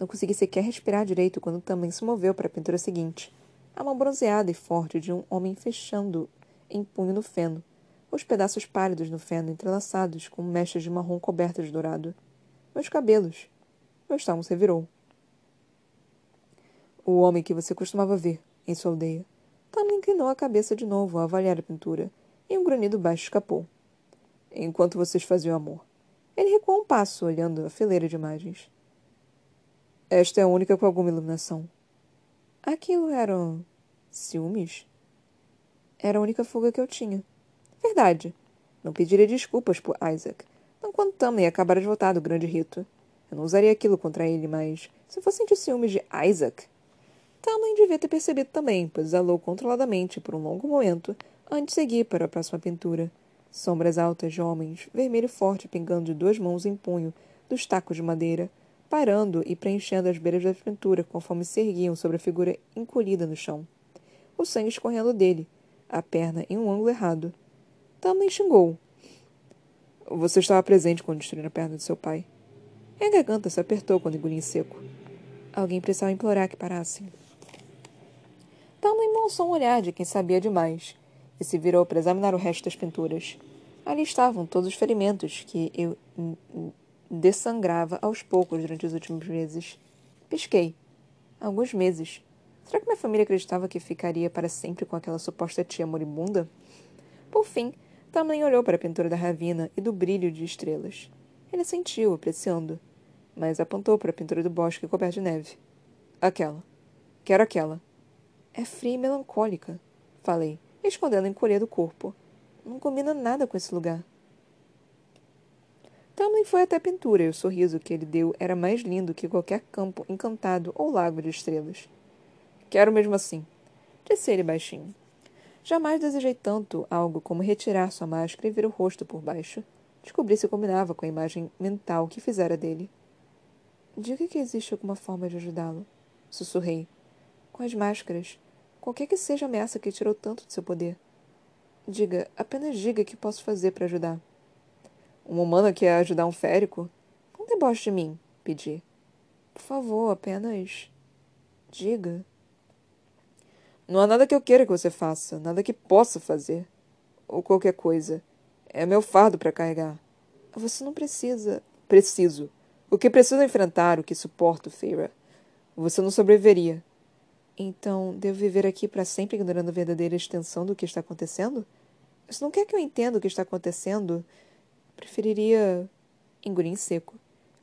Não consegui sequer respirar direito quando também se moveu para a pintura seguinte. A mão bronzeada e forte de um homem fechando em punho no feno, os pedaços pálidos no feno entrelaçados com mechas de marrom cobertas de dourado. Meus cabelos. Meu estômago se revirou. O homem que você costumava ver em sua aldeia. Tamlin inclinou a cabeça de novo a avaliar a pintura, e um grunhido baixo escapou. Enquanto vocês faziam amor. Ele recuou um passo, olhando a fileira de imagens. Esta é a única com alguma iluminação. Aquilo eram. ciúmes? Era a única fuga que eu tinha. Verdade. Não pediria desculpas por Isaac. Não quando Tamlin acabara de voltar do grande rito. Eu não usaria aquilo contra ele, mas se fosse sentir ciúmes de Isaac. Tamlin devia ter percebido também, pois exalou controladamente por um longo momento antes de seguir para a próxima pintura. Sombras altas de homens, vermelho forte pingando de duas mãos em punho dos tacos de madeira, parando e preenchendo as beiras da pintura conforme se erguiam sobre a figura encolhida no chão. O sangue escorrendo dele, a perna em um ângulo errado. Tamlin xingou. Você estava presente quando destruíram a perna de seu pai. E a garganta se apertou quando engoliu em seco. Alguém precisava implorar que parassem. Tamlin lançou um olhar de quem sabia demais e se virou para examinar o resto das pinturas. Ali estavam todos os ferimentos que eu dessangrava aos poucos durante os últimos meses. Pisquei. Alguns meses. Será que minha família acreditava que ficaria para sempre com aquela suposta tia moribunda? Por fim, Tamlin olhou para a pintura da ravina e do brilho de estrelas. Ele sentiu, apreciando, mas apontou para a pintura do bosque coberto de neve. Aquela. Quero aquela. É fria e melancólica, falei, escondendo a encolher do corpo. Não combina nada com esse lugar. Tamlin foi até a pintura e o sorriso que ele deu era mais lindo que qualquer campo encantado ou lago de estrelas. Quero mesmo assim, disse ele baixinho. Jamais desejei tanto algo como retirar sua máscara e ver o rosto por baixo. Descobri se combinava com a imagem mental que fizera dele. Diga que existe alguma forma de ajudá-lo. Sussurrei. Com as máscaras. Qualquer que seja a ameaça que tirou tanto de seu poder. Diga, apenas diga que posso fazer para ajudar. Uma humana quer ajudar um férico? Não deboche de mim, pedi. Por favor, apenas. Diga. Não há nada que eu queira que você faça, nada que possa fazer. Ou qualquer coisa. É meu fardo para carregar. Você não precisa. Preciso. O que preciso enfrentar, o que suporto, Feira. Você não sobreviveria. Então, devo viver aqui para sempre ignorando a verdadeira extensão do que está acontecendo? Você não quer que eu entenda o que está acontecendo? Preferiria. engolir em seco.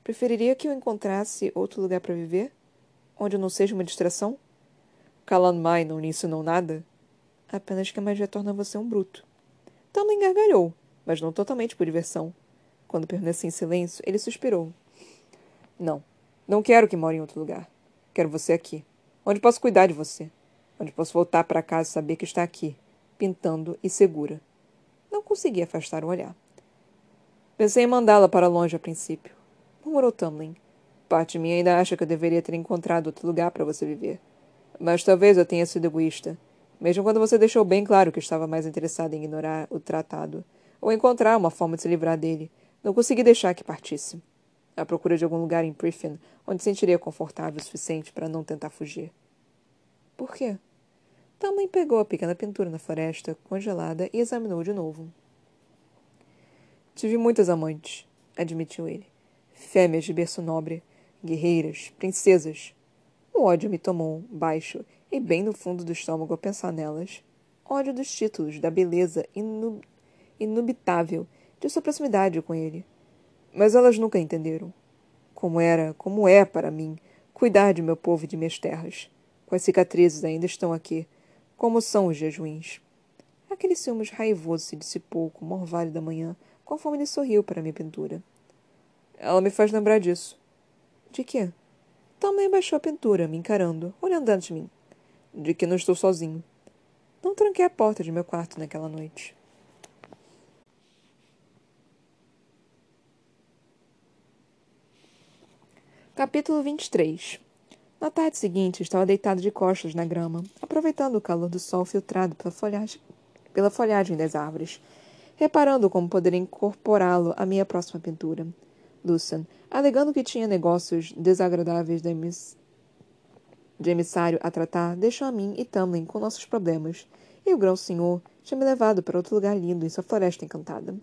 Preferiria que eu encontrasse outro lugar para viver? Onde eu não seja uma distração? Kalan Mai não lhe ensinou nada? Apenas que a magia torna você um bruto. Também gargalhou, mas não totalmente por diversão. Quando permaneci em silêncio, ele suspirou. Não, não quero que more em outro lugar. Quero você aqui, onde posso cuidar de você, onde posso voltar para casa e saber que está aqui, pintando e segura. Não consegui afastar o olhar. Pensei em mandá-la para longe a princípio, murmurou Tamlin. Parte de mim ainda acha que eu deveria ter encontrado outro lugar para você viver. Mas talvez eu tenha sido egoísta, mesmo quando você deixou bem claro que estava mais interessada em ignorar o tratado, ou encontrar uma forma de se livrar dele. Não consegui deixar que partisse. À procura de algum lugar em Priffin onde sentiria confortável o suficiente para não tentar fugir. Por quê? Também pegou a pequena pintura na floresta, congelada, e examinou de novo. Tive muitas amantes, admitiu ele. Fêmeas de berço nobre, guerreiras, princesas, o ódio me tomou, baixo, e bem no fundo do estômago a pensar nelas. Ódio dos títulos, da beleza inub inubitável de sua proximidade com ele. Mas elas nunca entenderam. Como era, como é para mim, cuidar de meu povo e de minhas terras. Quais cicatrizes ainda estão aqui, como são os jejuins. Aquele ciúmes raivoso se dissipou com o morvalho da manhã, conforme ele sorriu para minha pintura. Ela me faz lembrar disso. De quê? Também baixou a pintura, me encarando, olhando antes de mim. De que não estou sozinho. Não tranquei a porta de meu quarto naquela noite. Capítulo 23 Na tarde seguinte, estava deitado de costas na grama, aproveitando o calor do sol filtrado pela folhagem, pela folhagem das árvores, reparando como poderia incorporá-lo à minha próxima pintura. Lucian, alegando que tinha negócios desagradáveis de, emiss... de emissário a tratar, deixou a mim e Tamlin com nossos problemas, e o grão-senhor tinha me levado para outro lugar lindo em sua floresta encantada.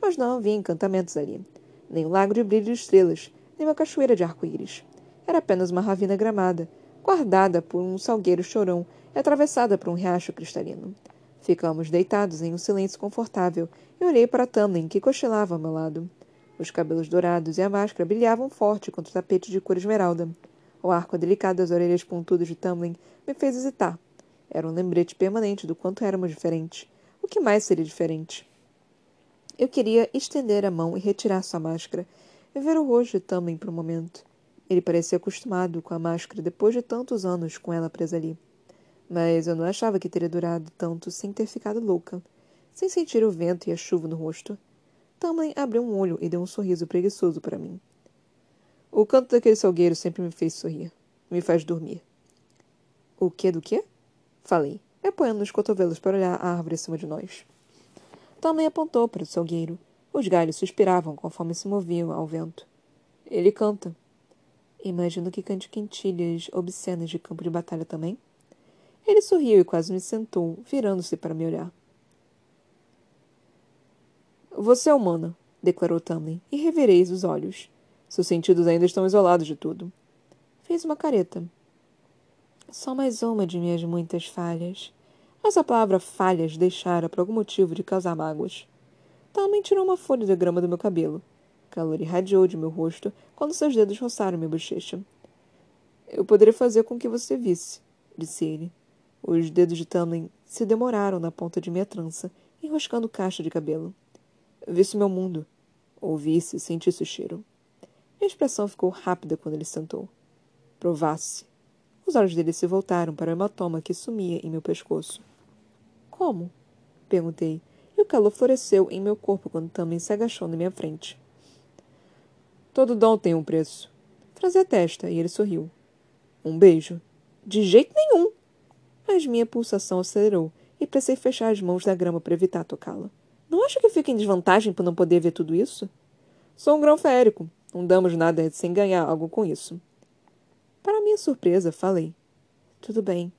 Mas não havia encantamentos ali, nem um lago de brilho de estrelas, nem uma cachoeira de arco-íris. Era apenas uma ravina gramada, guardada por um salgueiro chorão e atravessada por um riacho cristalino. Ficamos deitados em um silêncio confortável e olhei para Tamlin, que cochilava ao meu lado. Os cabelos dourados e a máscara brilhavam forte contra o tapete de cor esmeralda. O arco delicado das orelhas pontudas de Tamlin me fez hesitar. Era um lembrete permanente do quanto éramos diferentes. O que mais seria diferente? Eu queria estender a mão e retirar sua máscara, e ver o rosto de Tamlin por um momento. Ele parecia acostumado com a máscara depois de tantos anos com ela presa ali. Mas eu não achava que teria durado tanto sem ter ficado louca, sem sentir o vento e a chuva no rosto. Tamlin abriu um olho e deu um sorriso preguiçoso para mim. O canto daquele salgueiro sempre me fez sorrir. Me faz dormir. O que do quê? Falei, apoiando nos cotovelos para olhar a árvore acima de nós. Tamlin apontou para o salgueiro. Os galhos suspiravam conforme se moviam ao vento. Ele canta. Imagino que cante quentilhas obscenas de campo de batalha também. Ele sorriu e quase me sentou, virando-se para me olhar. Você é humana, declarou Tamlin, e revereis os olhos. Seus sentidos ainda estão isolados de tudo. Fez uma careta. Só mais uma de minhas muitas falhas. Mas a palavra falhas deixara por algum motivo de causar mágoas. Tamlin tirou uma folha de grama do meu cabelo. Calor irradiou de meu rosto quando seus dedos roçaram minha bochecha. Eu poderia fazer com que você visse, disse ele. Os dedos de Tamlin se demoraram na ponta de minha trança, enroscando caixa de cabelo. Visse meu mundo. Ouvisse, sentisse o cheiro. Minha expressão ficou rápida quando ele sentou. Provasse. Os olhos dele se voltaram para o hematoma que sumia em meu pescoço. Como? Perguntei, e o calor floresceu em meu corpo quando Tamlin se agachou na minha frente. Todo dom tem um preço. Franzi a testa e ele sorriu. Um beijo? De jeito nenhum! Mas minha pulsação acelerou e precisei fechar as mãos da grama para evitar tocá-la. Não acha que fico em desvantagem por não poder ver tudo isso? Sou um grão férico. Não damos nada sem ganhar algo com isso. Para minha surpresa, falei. Tudo bem.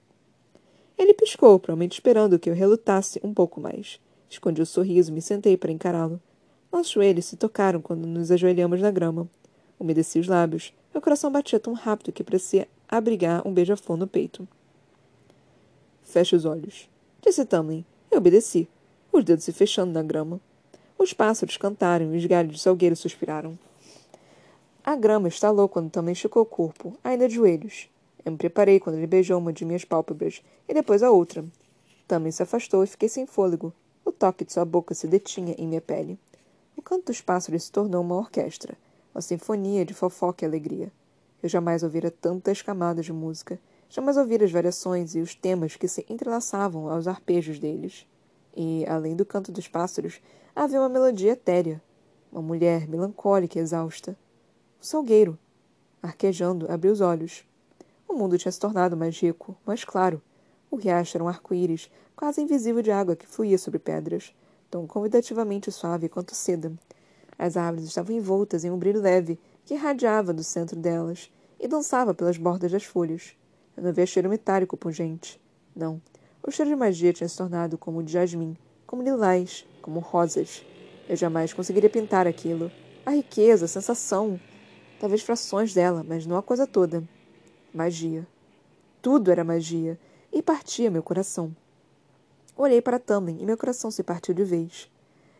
Ele piscou, provavelmente esperando que eu relutasse um pouco mais. Escondi o sorriso e me sentei para encará-lo. Nossos joelhos se tocaram quando nos ajoelhamos na grama. Umedeci os lábios. Meu coração batia tão rápido que parecia abrigar um beija-flor no peito. Feche os olhos. Disse Tamlin. Eu obedeci os dedos se fechando na grama. Os pássaros cantaram e os galhos de salgueiro suspiraram. A grama estalou quando também esticou o corpo, ainda de joelhos. Eu me preparei quando ele beijou uma de minhas pálpebras e depois a outra. Também se afastou e fiquei sem fôlego. O toque de sua boca se detinha em minha pele. O canto dos pássaros se tornou uma orquestra, uma sinfonia de fofoca e alegria. Eu jamais ouvira tantas camadas de música, jamais ouvira as variações e os temas que se entrelaçavam aos arpejos deles e, além do canto dos pássaros, havia uma melodia etérea. Uma mulher melancólica e exausta. O salgueiro, arquejando, abriu os olhos. O mundo tinha se tornado mais rico, mais claro. O riacho era um arco-íris, quase invisível de água que fluía sobre pedras, tão convidativamente suave quanto seda. As árvores estavam envoltas em um brilho leve que irradiava do centro delas e dançava pelas bordas das folhas. Eu não havia cheiro metálico pungente. Não, o cheiro de magia tinha se tornado como o de jasmim, como lilás, como rosas. Eu jamais conseguiria pintar aquilo. A riqueza, a sensação. Talvez frações dela, mas não a coisa toda. Magia. Tudo era magia. E partia meu coração. Olhei para Tamlin e meu coração se partiu de vez.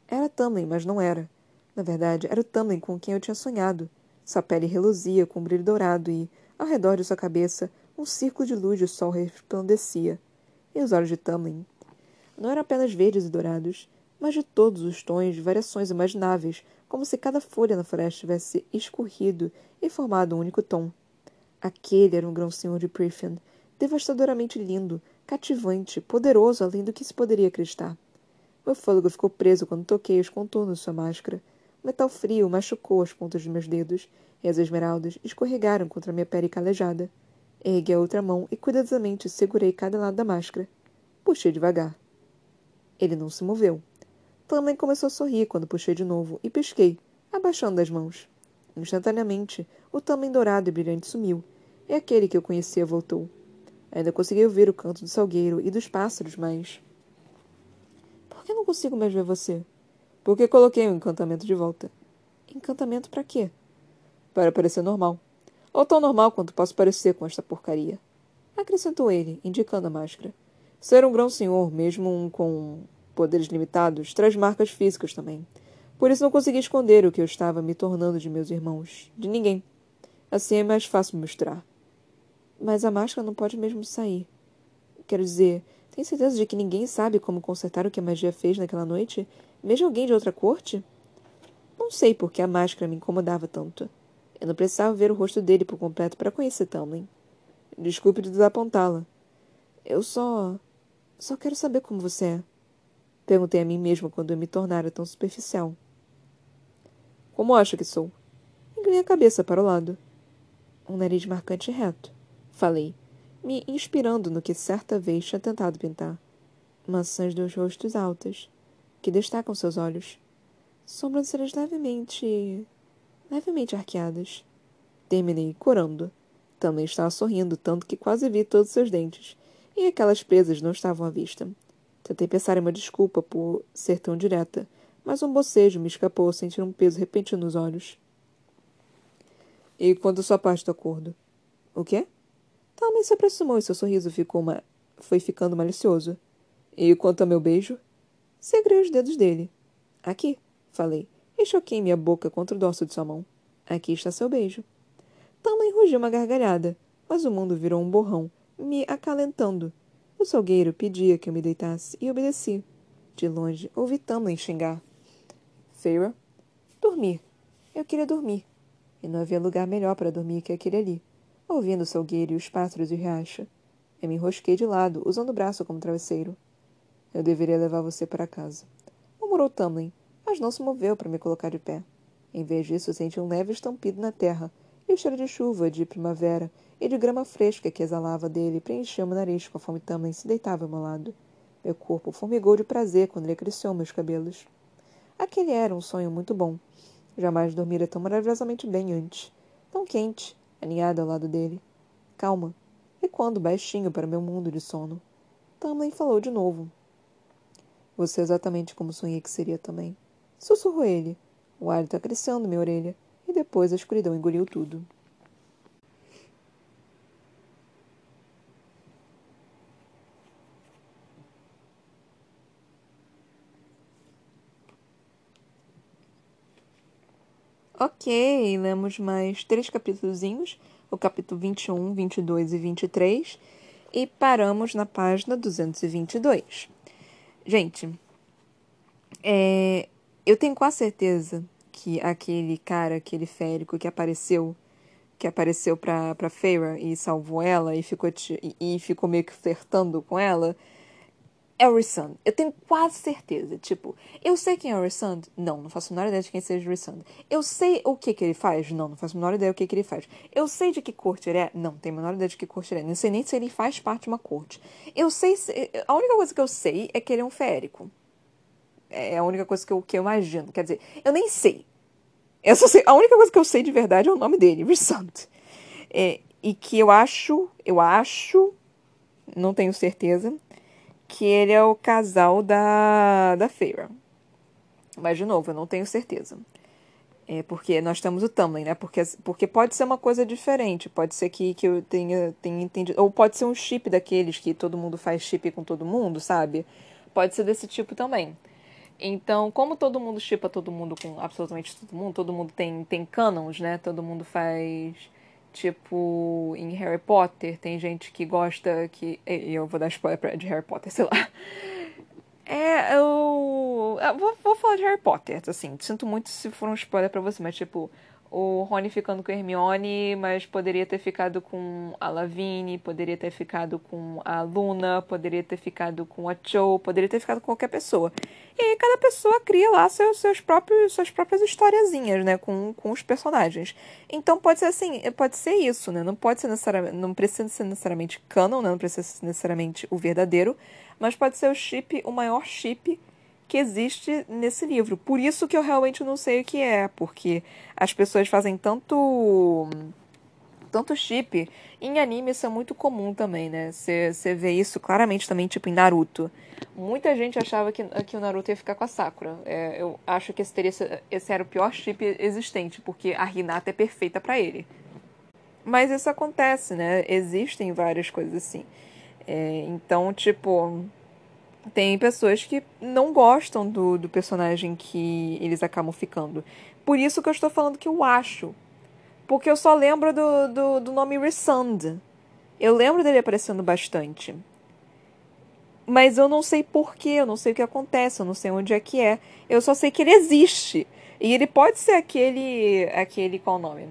Era Tamlin, mas não era. Na verdade, era o Tamlin com quem eu tinha sonhado. Sua pele reluzia com um brilho dourado e, ao redor de sua cabeça, um círculo de luz de sol resplandecia e os olhos de Tamlin não eram apenas verdes e dourados, mas de todos os tons de variações imagináveis, como se cada folha na floresta tivesse escorrido e formado um único tom. Aquele era um grão-senhor de Prithian, devastadoramente lindo, cativante, poderoso além do que se poderia acreditar. Meu fôlego ficou preso quando toquei os contornos de sua máscara. O metal frio machucou as pontas de meus dedos, e as esmeraldas escorregaram contra minha pele calejada. Ergui a outra mão e cuidadosamente segurei cada lado da máscara. Puxei devagar. Ele não se moveu. Tamlin começou a sorrir quando puxei de novo e pisquei, abaixando as mãos. Instantaneamente, o Tamlin dourado e brilhante sumiu, e aquele que eu conhecia voltou. Ainda consegui ouvir o canto do salgueiro e dos pássaros, mas. Por que não consigo mais ver você? Porque coloquei o encantamento de volta. Encantamento para quê? Para parecer normal. Ou tão normal quanto posso parecer com esta porcaria. Acrescentou ele, indicando a máscara. Ser um grão-senhor, mesmo um com poderes limitados, traz marcas físicas também. Por isso não consegui esconder o que eu estava me tornando de meus irmãos. De ninguém. Assim é mais fácil misturar. Mas a máscara não pode mesmo sair. Quero dizer, tem certeza de que ninguém sabe como consertar o que a magia fez naquela noite? Mesmo alguém de outra corte? Não sei por que a máscara me incomodava tanto. Eu não precisava ver o rosto dele por completo para conhecer Tamlin. Desculpe de desapontá-la. Eu só. só quero saber como você é. Perguntei a mim mesma quando eu me tornara tão superficial. Como acha que sou? Inclinei a cabeça para o lado. Um nariz marcante e reto. Falei, me inspirando no que certa vez tinha tentado pintar. Maçãs dos rostos altas, que destacam seus olhos. Sobrancelhas levemente. Levemente arqueadas. Terminei corando. Também estava sorrindo, tanto que quase vi todos seus dentes, e aquelas presas não estavam à vista. Tentei pensar em uma desculpa por ser tão direta, mas um bocejo me escapou sentir um peso repentino nos olhos. E quanto à sua parte do acordo? O quê? Talman se aproximou e seu sorriso ficou uma... foi ficando malicioso. E quanto ao meu beijo? Segurei os dedos dele. Aqui, falei, e choquei minha boca contra o dorso de sua mão. Aqui está seu beijo. Talman rugiu uma gargalhada, mas o mundo virou um borrão, me acalentando, o salgueiro pedia que eu me deitasse e obedeci. De longe, ouvi Tamlin xingar. Feira? Dormir. Eu queria dormir. E não havia lugar melhor para dormir que aquele ali, ouvindo o salgueiro e os pássaros e o riacho. Eu me enrosquei de lado, usando o braço como travesseiro. Eu deveria levar você para casa. Murmurou Tamlin, mas não se moveu para me colocar de pé. Em vez disso, senti um leve estampido na terra e o cheiro de chuva de primavera e de grama fresca que exalava dele preencheu meu nariz conforme Tamlin se deitava ao meu lado. Meu corpo formigou de prazer quando ele acariciou meus cabelos. Aquele era um sonho muito bom. Jamais dormira tão maravilhosamente bem antes. Tão quente, aninhada ao lado dele. Calma, recuando baixinho para meu mundo de sono. Tamlin falou de novo. Você é exatamente como sonhei que seria também. Sussurrou ele. O hálito acariciando minha orelha, e depois a escuridão engoliu tudo. Ok, lemos mais três capítulozinhos, o capítulo 21, 22 e 23, e paramos na página 222. Gente, é, eu tenho quase certeza que aquele cara, aquele férico que apareceu, que apareceu pra, pra Feyre e salvou ela e ficou, e, e ficou meio que flertando com ela, é o Rissand. Eu tenho quase certeza. Tipo, eu sei quem é o Rissand? Não, não faço a menor ideia de quem seja o Rissand. Eu sei o que que ele faz? Não, não faço a menor ideia do que que ele faz. Eu sei de que corte ele é? Não, tenho a menor ideia de que corte ele é. Não sei nem se ele faz parte de uma corte. Eu sei se... A única coisa que eu sei é que ele é um férico. É a única coisa que eu, que eu imagino. Quer dizer, eu nem sei. Eu só sei. A única coisa que eu sei de verdade é o nome dele, Rissand. É, e que eu acho... Eu acho... Não tenho certeza que ele é o casal da, da Feyre. Mas, de novo, eu não tenho certeza. É porque nós temos o Tamlin, né? Porque, porque pode ser uma coisa diferente. Pode ser que, que eu tenha, tenha entendido. Ou pode ser um chip daqueles que todo mundo faz chip com todo mundo, sabe? Pode ser desse tipo também. Então, como todo mundo chipa todo mundo com absolutamente todo mundo, todo mundo tem, tem canons, né? Todo mundo faz Tipo, em Harry Potter, tem gente que gosta que. Eu vou dar spoiler de Harry Potter, sei lá. É, eu. eu vou, vou, falar de Harry Potter, assim. Sinto muito se for um spoiler pra você, mas, tipo, o Rony ficando com Hermione, mas poderia ter ficado com a Lavigne, poderia ter ficado com a Luna, poderia ter ficado com a Cho, poderia ter ficado com qualquer pessoa. E aí cada pessoa cria lá seus, seus próprios, suas próprias historiazinhas, né, com, com os personagens. Então pode ser assim, pode ser isso, né? Não pode ser necessariamente, não precisa ser necessariamente canon, né? Não precisa ser necessariamente o verdadeiro, mas pode ser o chip, o maior chip que existe nesse livro. Por isso que eu realmente não sei o que é, porque as pessoas fazem tanto tanto chip. Em anime isso é muito comum também, né? Você vê isso claramente também, tipo, em Naruto. Muita gente achava que, que o Naruto ia ficar com a Sakura. É, eu acho que esse, teria, esse era o pior chip existente, porque a Hinata é perfeita para ele. Mas isso acontece, né? Existem várias coisas assim. É, então, tipo, tem pessoas que não gostam do, do personagem que eles acabam ficando. Por isso que eu estou falando que eu acho. Porque eu só lembro do, do, do nome Resund. Eu lembro dele aparecendo bastante. Mas eu não sei porquê, eu não sei o que acontece, eu não sei onde é que é. Eu só sei que ele existe. E ele pode ser aquele. aquele. qual o nome?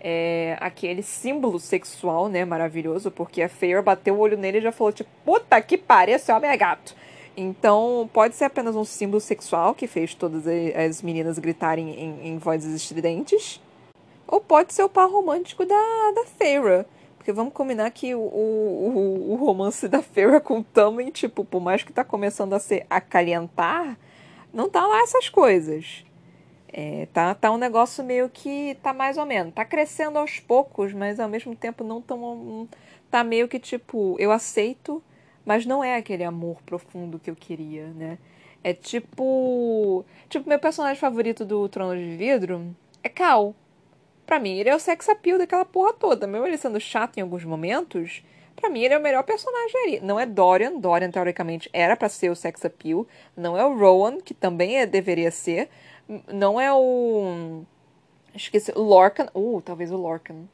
É, aquele símbolo sexual, né, maravilhoso, porque a Fair bateu o olho nele e já falou, tipo, puta que pariu, esse homem é gato. Então, pode ser apenas um símbolo sexual que fez todas as meninas gritarem em, em vozes estridentes. Ou pode ser o par romântico da, da Feyre. Porque vamos combinar que o, o, o romance da Feyre com o Tamlin, tipo, por mais que tá começando a se acalhentar, não tá lá essas coisas. É, tá, tá um negócio meio que tá mais ou menos. Tá crescendo aos poucos, mas ao mesmo tempo não tão. Tá meio que tipo, eu aceito, mas não é aquele amor profundo que eu queria, né? É tipo. Tipo, meu personagem favorito do Trono de Vidro é Cal. Pra mim, ele é o sex appeal daquela porra toda. Mesmo ele sendo chato em alguns momentos, pra mim ele é o melhor personagem ali. Não é Dorian. Dorian, teoricamente, era para ser o sex appeal. Não é o Rowan, que também é, deveria ser. Não é o. Esqueci. O Lorcan. Uh, talvez o Lorcan.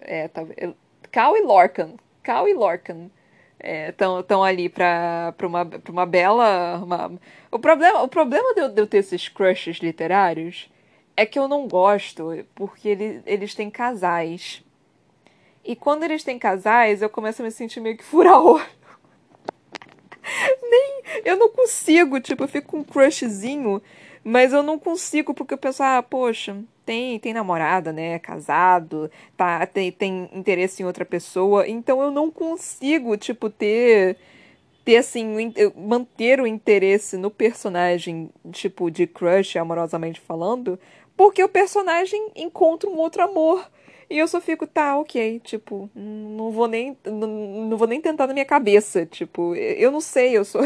É, talvez. Cal e Lorcan. Cal e Lorcan. Estão é, ali pra, uma, pra uma bela. Uma... O problema, o problema de eu, de eu ter esses crushes literários é que eu não gosto porque ele, eles têm casais. E quando eles têm casais, eu começo a me sentir meio que fura-olho. Nem. Eu não consigo, tipo, eu fico com um crushzinho mas eu não consigo, porque eu penso, ah, poxa, tem, tem namorada, né? Casado, tá, tem, tem interesse em outra pessoa. Então eu não consigo, tipo, ter. Ter assim, manter o interesse no personagem, tipo, de crush, amorosamente falando, porque o personagem encontra um outro amor. E eu só fico, tá, ok, tipo, não vou nem. Não, não vou nem tentar na minha cabeça. Tipo, eu não sei, eu sou.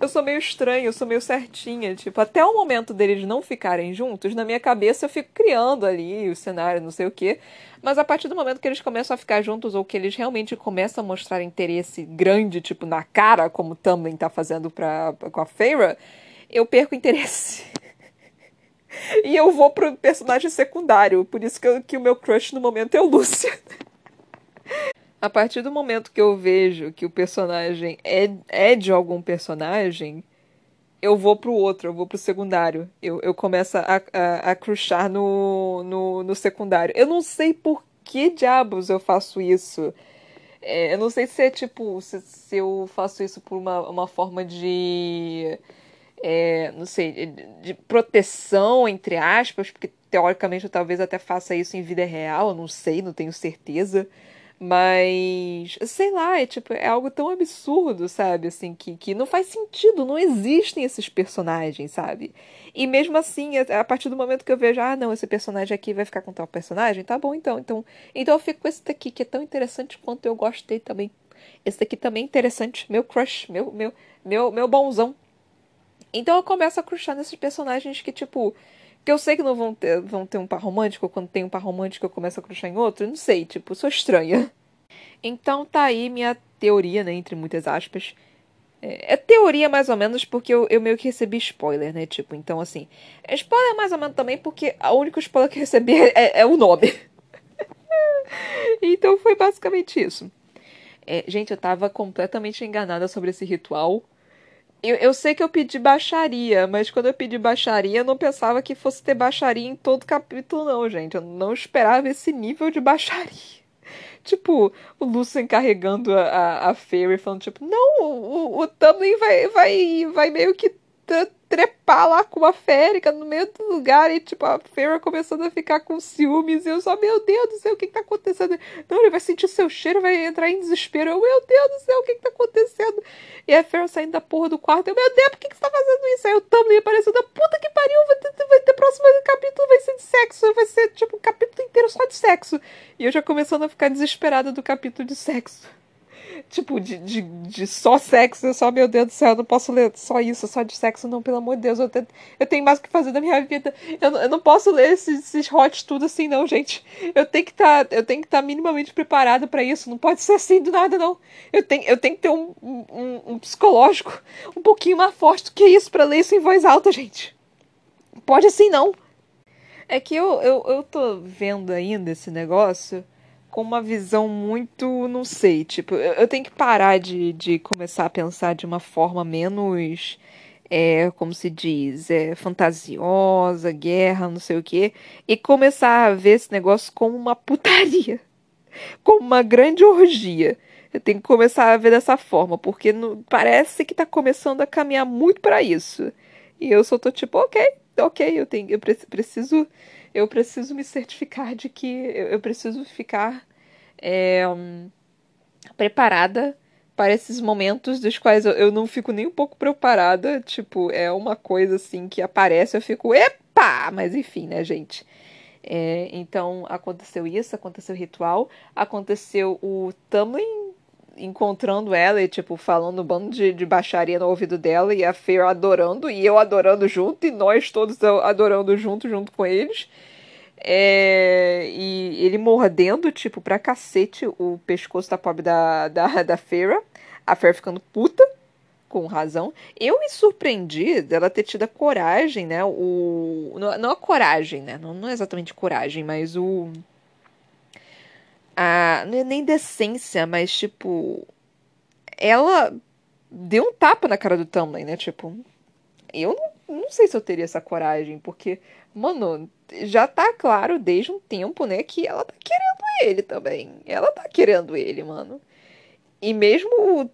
Eu sou meio estranha, eu sou meio certinha. Tipo, até o momento deles não ficarem juntos, na minha cabeça eu fico criando ali o cenário, não sei o quê. Mas a partir do momento que eles começam a ficar juntos ou que eles realmente começam a mostrar interesse grande, tipo, na cara, como também tá fazendo pra, com a Feyre, eu perco interesse. e eu vou pro personagem secundário. Por isso que, eu, que o meu crush no momento é o Lúcio. A partir do momento que eu vejo que o personagem é, é de algum personagem, eu vou pro outro, eu vou pro secundário. Eu, eu começo a, a, a crushar no, no, no secundário. Eu não sei por que diabos eu faço isso. É, eu não sei se é tipo, se, se eu faço isso por uma, uma forma de. É, não sei, de proteção, entre aspas, porque teoricamente eu talvez até faça isso em vida real, eu não sei, não tenho certeza. Mas, sei lá, é tipo, é algo tão absurdo, sabe? Assim, que, que não faz sentido, não existem esses personagens, sabe? E mesmo assim, a, partir do momento que eu vejo, ah, não, esse personagem aqui vai ficar com tal personagem, tá bom, então. Então, então eu fico com esse daqui, que é tão interessante quanto eu gostei também. Esse daqui também é interessante, meu crush, meu, meu, meu, meu bonzão. Então eu começo a crushar nesses personagens que, tipo, que eu sei que não vão ter, vão ter um par romântico, quando tem um par romântico eu começo a crushar em outro, não sei, tipo, sou estranha. Então tá aí minha teoria, né, entre muitas aspas. É, é teoria mais ou menos porque eu, eu meio que recebi spoiler, né, tipo, então assim. É spoiler mais ou menos também porque a única spoiler que eu recebi é, é o nome. então foi basicamente isso. É, gente, eu tava completamente enganada sobre esse ritual Eu, eu sei que eu pedi baixaria, mas quando eu pedi baixaria, eu não pensava que fosse ter baixaria em todo capítulo, não, gente. Eu não esperava esse nível de baixaria. Tipo, o Lucian carregando a, a, a Fairy, falando, tipo, não, o, o Tamlin vai, vai, vai meio que trepar lá com uma férica no meio do lugar e, tipo, a Fera começando a ficar com ciúmes. Eu só, meu Deus do céu, o que, que tá acontecendo? Não, ele vai sentir seu cheiro, vai entrar em desespero. Eu, meu Deus do céu, o que, que tá acontecendo? E a Fera saindo da porra do quarto. Eu, meu Deus, por que, que você tá fazendo isso? Aí o Tumblr aparecendo, puta que pariu, vai ter, vai ter próximo capítulo, vai ser de sexo. Vai ser, tipo, um capítulo inteiro só de sexo. E eu já começando a ficar desesperada do capítulo de sexo tipo, de, de, de só sexo, eu só, meu Deus do céu, eu não posso ler só isso, só de sexo, não, pelo amor de Deus, eu, tenho, eu tenho mais o que fazer da minha vida. Eu, eu não posso ler esses, esses hot tudo assim, não, gente. Eu tenho que tá, estar tá minimamente preparada para isso, não pode ser assim do nada, não. Eu tenho, eu tenho que ter um, um, um psicológico um pouquinho mais forte do que isso para ler isso em voz alta, gente. Pode assim, não. É que eu, eu, eu tô vendo ainda esse negócio com uma visão muito, não sei, tipo, eu, eu tenho que parar de, de começar a pensar de uma forma menos, é, como se diz, é, fantasiosa, guerra, não sei o quê, e começar a ver esse negócio como uma putaria, como uma grande orgia. Eu tenho que começar a ver dessa forma, porque no, parece que tá começando a caminhar muito para isso. E eu só tô tipo, ok, ok, eu tenho, eu preciso eu preciso me certificar de que eu, preciso ficar é, preparada para esses momentos dos quais eu, não fico nem um pouco preparada. Tipo, é uma coisa assim que aparece, eu fico, epa! Mas enfim, né, gente? É, então aconteceu isso, aconteceu o ritual, aconteceu o Tamlin encontrando ela e, tipo, falando um bando de, de baixaria no ouvido dela e a Fear adorando e eu adorando junto e nós todos adorando junto, junto com eles. É, e ele mordendo, tipo, pra cacete o pescoço da pobre da, da, da Feira. A Feira ficando puta, com razão. Eu me surpreendi dela ter tido a coragem, né? O, não, não a coragem, né? Não, não é exatamente coragem, mas o a, não é nem decência, mas tipo, ela deu um tapa na cara do Tumblr, né? Tipo, eu não, não sei se eu teria essa coragem, porque, mano, já tá claro desde um tempo, né, que ela tá querendo ele também. Ela tá querendo ele, mano. E mesmo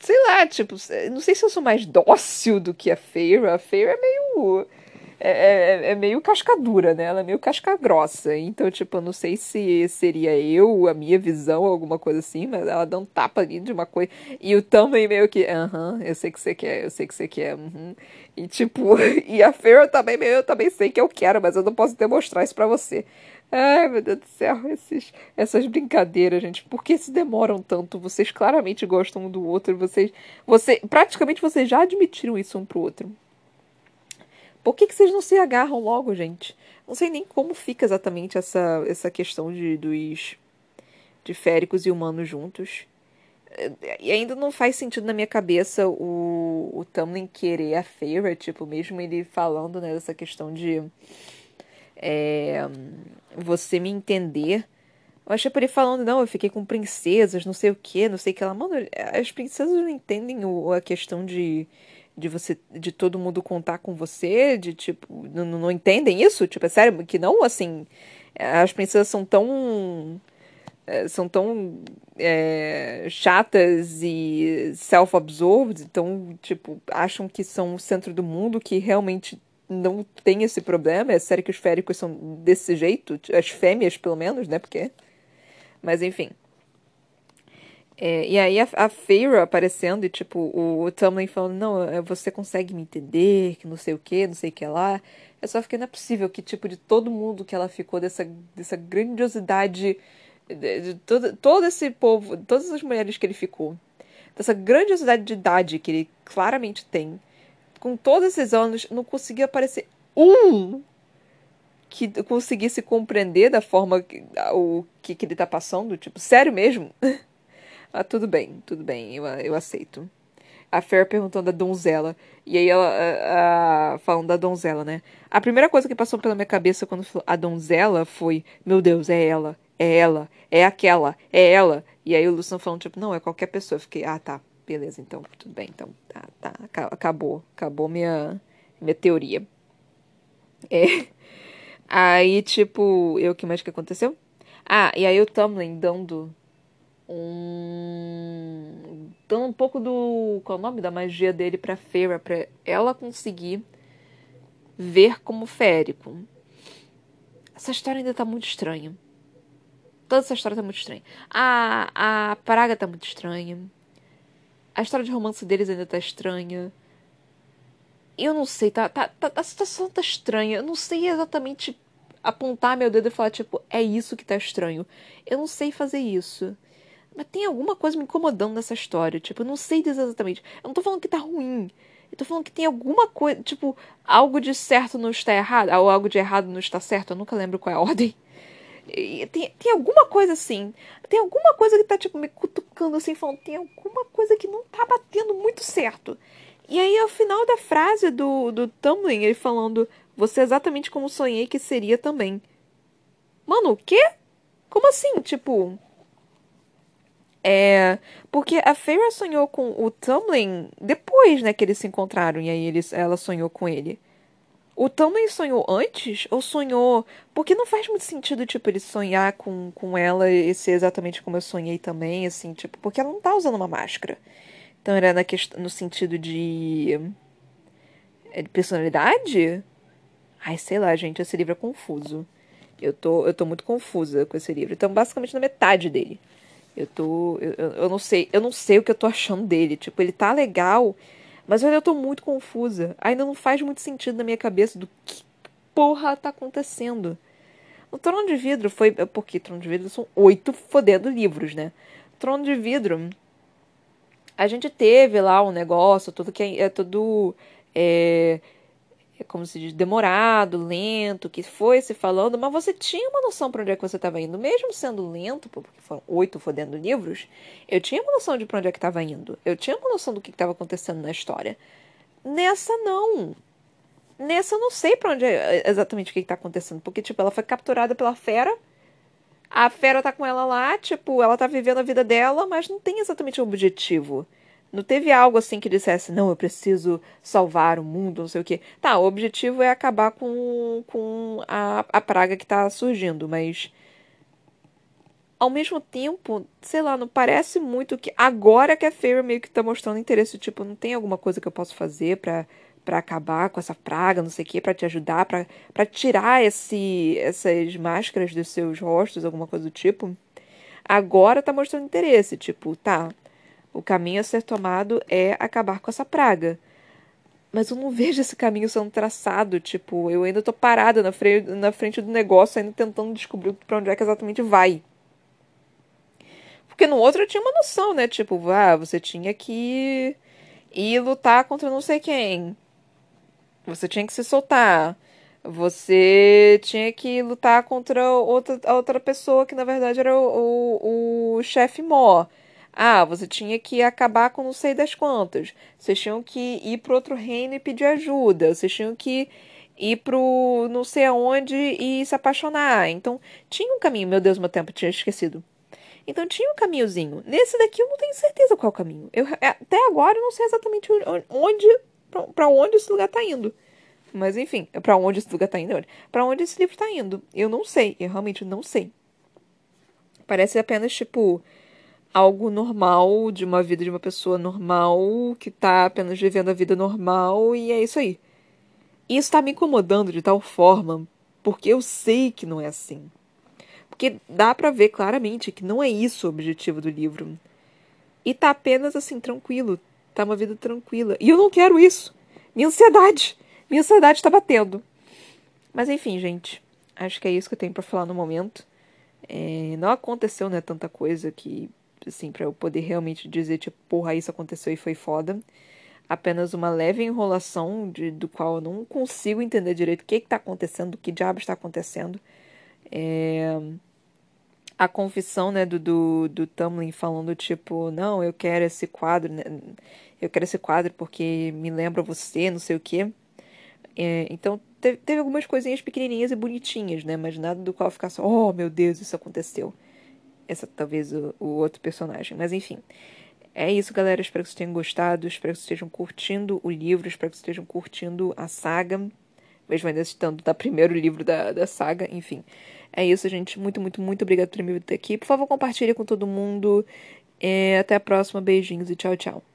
sei lá, tipo, não sei se eu sou mais dócil do que a Feira. A Feira é meio é, é, é, meio cascadura, né? Ela é meio casca grossa. Então, tipo, eu não sei se seria eu, a minha visão, alguma coisa assim, mas ela dá um tapa ali de uma coisa. E o também meio que, aham, uh -huh, eu sei que você quer, eu sei que você quer. Uh -huh. E tipo, e a Fear também meio, eu também sei que eu quero, mas eu não posso demonstrar isso para você. Ai, meu Deus do céu, esses, essas brincadeiras, gente. Por que se demoram tanto? Vocês claramente gostam um do outro, vocês, você, praticamente vocês já admitiram isso um pro outro. Por que, que vocês não se agarram logo, gente? Não sei nem como fica exatamente essa, essa questão de, dos de féricos e humanos juntos. E ainda não faz sentido na minha cabeça o, o Tamlin querer a Feyre, tipo, mesmo ele falando né, dessa questão de é, você me entender. Eu achei ele falando, não, eu fiquei com princesas, não sei o que, não sei o que ela. Mano, as princesas não entendem o, a questão de de você de todo mundo contar com você, de tipo, não, não entendem isso? Tipo, é sério que não, assim, as princesas são tão é, são tão é, chatas e self-absorbed, então, tipo, acham que são o centro do mundo, que realmente não tem esse problema. É sério que os féricos são desse jeito, as fêmeas, pelo menos, né? Porque. Mas enfim. É, e aí a, a aparecendo e, tipo, o, o Tumblr falando, não, é, você consegue me entender, que não sei o que, não sei o que lá. Eu só fiquei, não é possível que, tipo, de todo mundo que ela ficou, dessa, dessa grandiosidade, de, de todo, todo esse povo, todas as mulheres que ele ficou, dessa grandiosidade de idade que ele claramente tem, com todos esses anos, não conseguia aparecer um que conseguisse compreender da forma que, o que, que ele tá passando, tipo, sério mesmo? Ah, tudo bem, tudo bem, eu, eu aceito. A Fer perguntando da donzela. E aí ela a, a, falando da donzela, né? A primeira coisa que passou pela minha cabeça quando falou a donzela foi: Meu Deus, é ela, é ela, é aquela, é ela. E aí o Luciano falando, tipo, não, é qualquer pessoa. Eu fiquei, ah, tá. beleza, então, tudo bem, então, tá, tá, acabou, acabou minha, minha teoria. É. Aí, tipo, eu, que mais que aconteceu? Ah, e aí o Tumblr dando um. dando um pouco do. qual é o nome da magia dele pra Feyre, pra ela conseguir ver como férico. Essa história ainda tá muito estranha. Toda essa história tá muito estranha. A, a praga tá muito estranha. A história de romance deles ainda tá estranha. Eu não sei, tá, tá, tá, a situação tá estranha. Eu não sei exatamente apontar meu dedo e falar, tipo, é isso que tá estranho. Eu não sei fazer isso. Mas tem alguma coisa me incomodando nessa história. Tipo, eu não sei dizer exatamente. Eu não tô falando que tá ruim. Eu tô falando que tem alguma coisa. Tipo, algo de certo não está errado. Ou algo de errado não está certo. Eu nunca lembro qual é a ordem. E tem, tem alguma coisa assim. Tem alguma coisa que tá, tipo, me cutucando assim, falando. Tem alguma coisa que não tá batendo muito certo. E aí, ao final da frase do, do Tumblr, ele falando. Você é exatamente como sonhei que seria também. Mano, o quê? Como assim? Tipo. É. Porque a Feyre sonhou com o Tumblr depois, né, que eles se encontraram. E aí eles, ela sonhou com ele. O Tumblr sonhou antes? Ou sonhou. Porque não faz muito sentido, tipo, ele sonhar com, com ela e ser exatamente como eu sonhei também, assim, tipo, porque ela não tá usando uma máscara. Então era na quest... no sentido de. É de personalidade? Ai, sei lá, gente, esse livro é confuso. Eu tô, eu tô muito confusa com esse livro. Então, basicamente na metade dele. Eu tô. Eu, eu não sei. Eu não sei o que eu tô achando dele. Tipo, ele tá legal, mas eu ainda tô muito confusa. Ainda não faz muito sentido na minha cabeça do que porra tá acontecendo. O Trono de Vidro foi. Porque Trono de Vidro são oito fodendo livros, né? Trono de Vidro. A gente teve lá um negócio, tudo que é, é tudo. É, é como se diz, demorado, lento, que foi se falando, mas você tinha uma noção para onde é que você estava indo. Mesmo sendo lento, porque foram oito fodendo livros, eu tinha uma noção de para onde é que estava indo. Eu tinha uma noção do que estava acontecendo na história. Nessa, não. Nessa, eu não sei para onde é exatamente o que está acontecendo. Porque, tipo, ela foi capturada pela fera. A fera tá com ela lá, tipo, ela tá vivendo a vida dela, mas não tem exatamente um objetivo. Não teve algo assim que dissesse, não, eu preciso salvar o mundo, não sei o quê. Tá, o objetivo é acabar com, com a, a praga que tá surgindo, mas. Ao mesmo tempo, sei lá, não parece muito que. Agora que a Fairy meio que tá mostrando interesse, tipo, não tem alguma coisa que eu possa fazer para para acabar com essa praga, não sei o quê, para te ajudar, para tirar esse, essas máscaras dos seus rostos, alguma coisa do tipo. Agora tá mostrando interesse, tipo, tá, o caminho a ser tomado é acabar com essa praga. Mas eu não vejo esse caminho sendo traçado. Tipo, eu ainda tô parada na, frente, na frente do negócio, ainda tentando descobrir para onde é que exatamente vai. Porque no outro eu tinha uma noção, né? Tipo, ah, você tinha que ir lutar contra não sei quem. Você tinha que se soltar. Você tinha que lutar contra outra, outra pessoa que na verdade era o, o, o chefe Mó. Ah, você tinha que acabar com não sei das quantas. Vocês tinham que ir para outro reino e pedir ajuda. Vocês tinham que ir pro não sei aonde e se apaixonar. Então, tinha um caminho. Meu Deus, meu tempo, tinha esquecido. Então, tinha um caminhozinho. Nesse daqui, eu não tenho certeza qual é o caminho. Eu, é, até agora, eu não sei exatamente onde, para onde esse lugar está indo. Mas, enfim, para onde esse lugar está indo? Para onde esse livro está indo? Eu não sei. Eu realmente não sei. Parece apenas, tipo algo normal de uma vida de uma pessoa normal que tá apenas vivendo a vida normal e é isso aí. E isso tá me incomodando de tal forma porque eu sei que não é assim. Porque dá para ver claramente que não é isso o objetivo do livro. E tá apenas assim, tranquilo. Tá uma vida tranquila. E eu não quero isso. Minha ansiedade. Minha ansiedade tá batendo. Mas enfim, gente. Acho que é isso que eu tenho para falar no momento. É, não aconteceu, né, tanta coisa que assim, para eu poder realmente dizer, tipo, porra, isso aconteceu e foi foda. Apenas uma leve enrolação de, do qual eu não consigo entender direito o que está acontecendo, o que diabo está acontecendo. É... A confissão, né, do, do, do Tamlin falando, tipo, não, eu quero esse quadro, né? eu quero esse quadro porque me lembra você, não sei o quê. É, então, teve, teve algumas coisinhas pequenininhas e bonitinhas, né, mas nada do qual ficar só, oh, meu Deus, isso aconteceu essa talvez o, o outro personagem, mas enfim. É isso, galera. Espero que vocês tenham gostado. Espero que vocês estejam curtindo o livro. Espero que vocês estejam curtindo a saga. Mesmo ainda estando no primeiro livro da, da saga. Enfim. É isso, gente. Muito, muito, muito obrigada por ter me vindo aqui. Por favor, compartilhe com todo mundo. É, até a próxima. Beijinhos e tchau, tchau.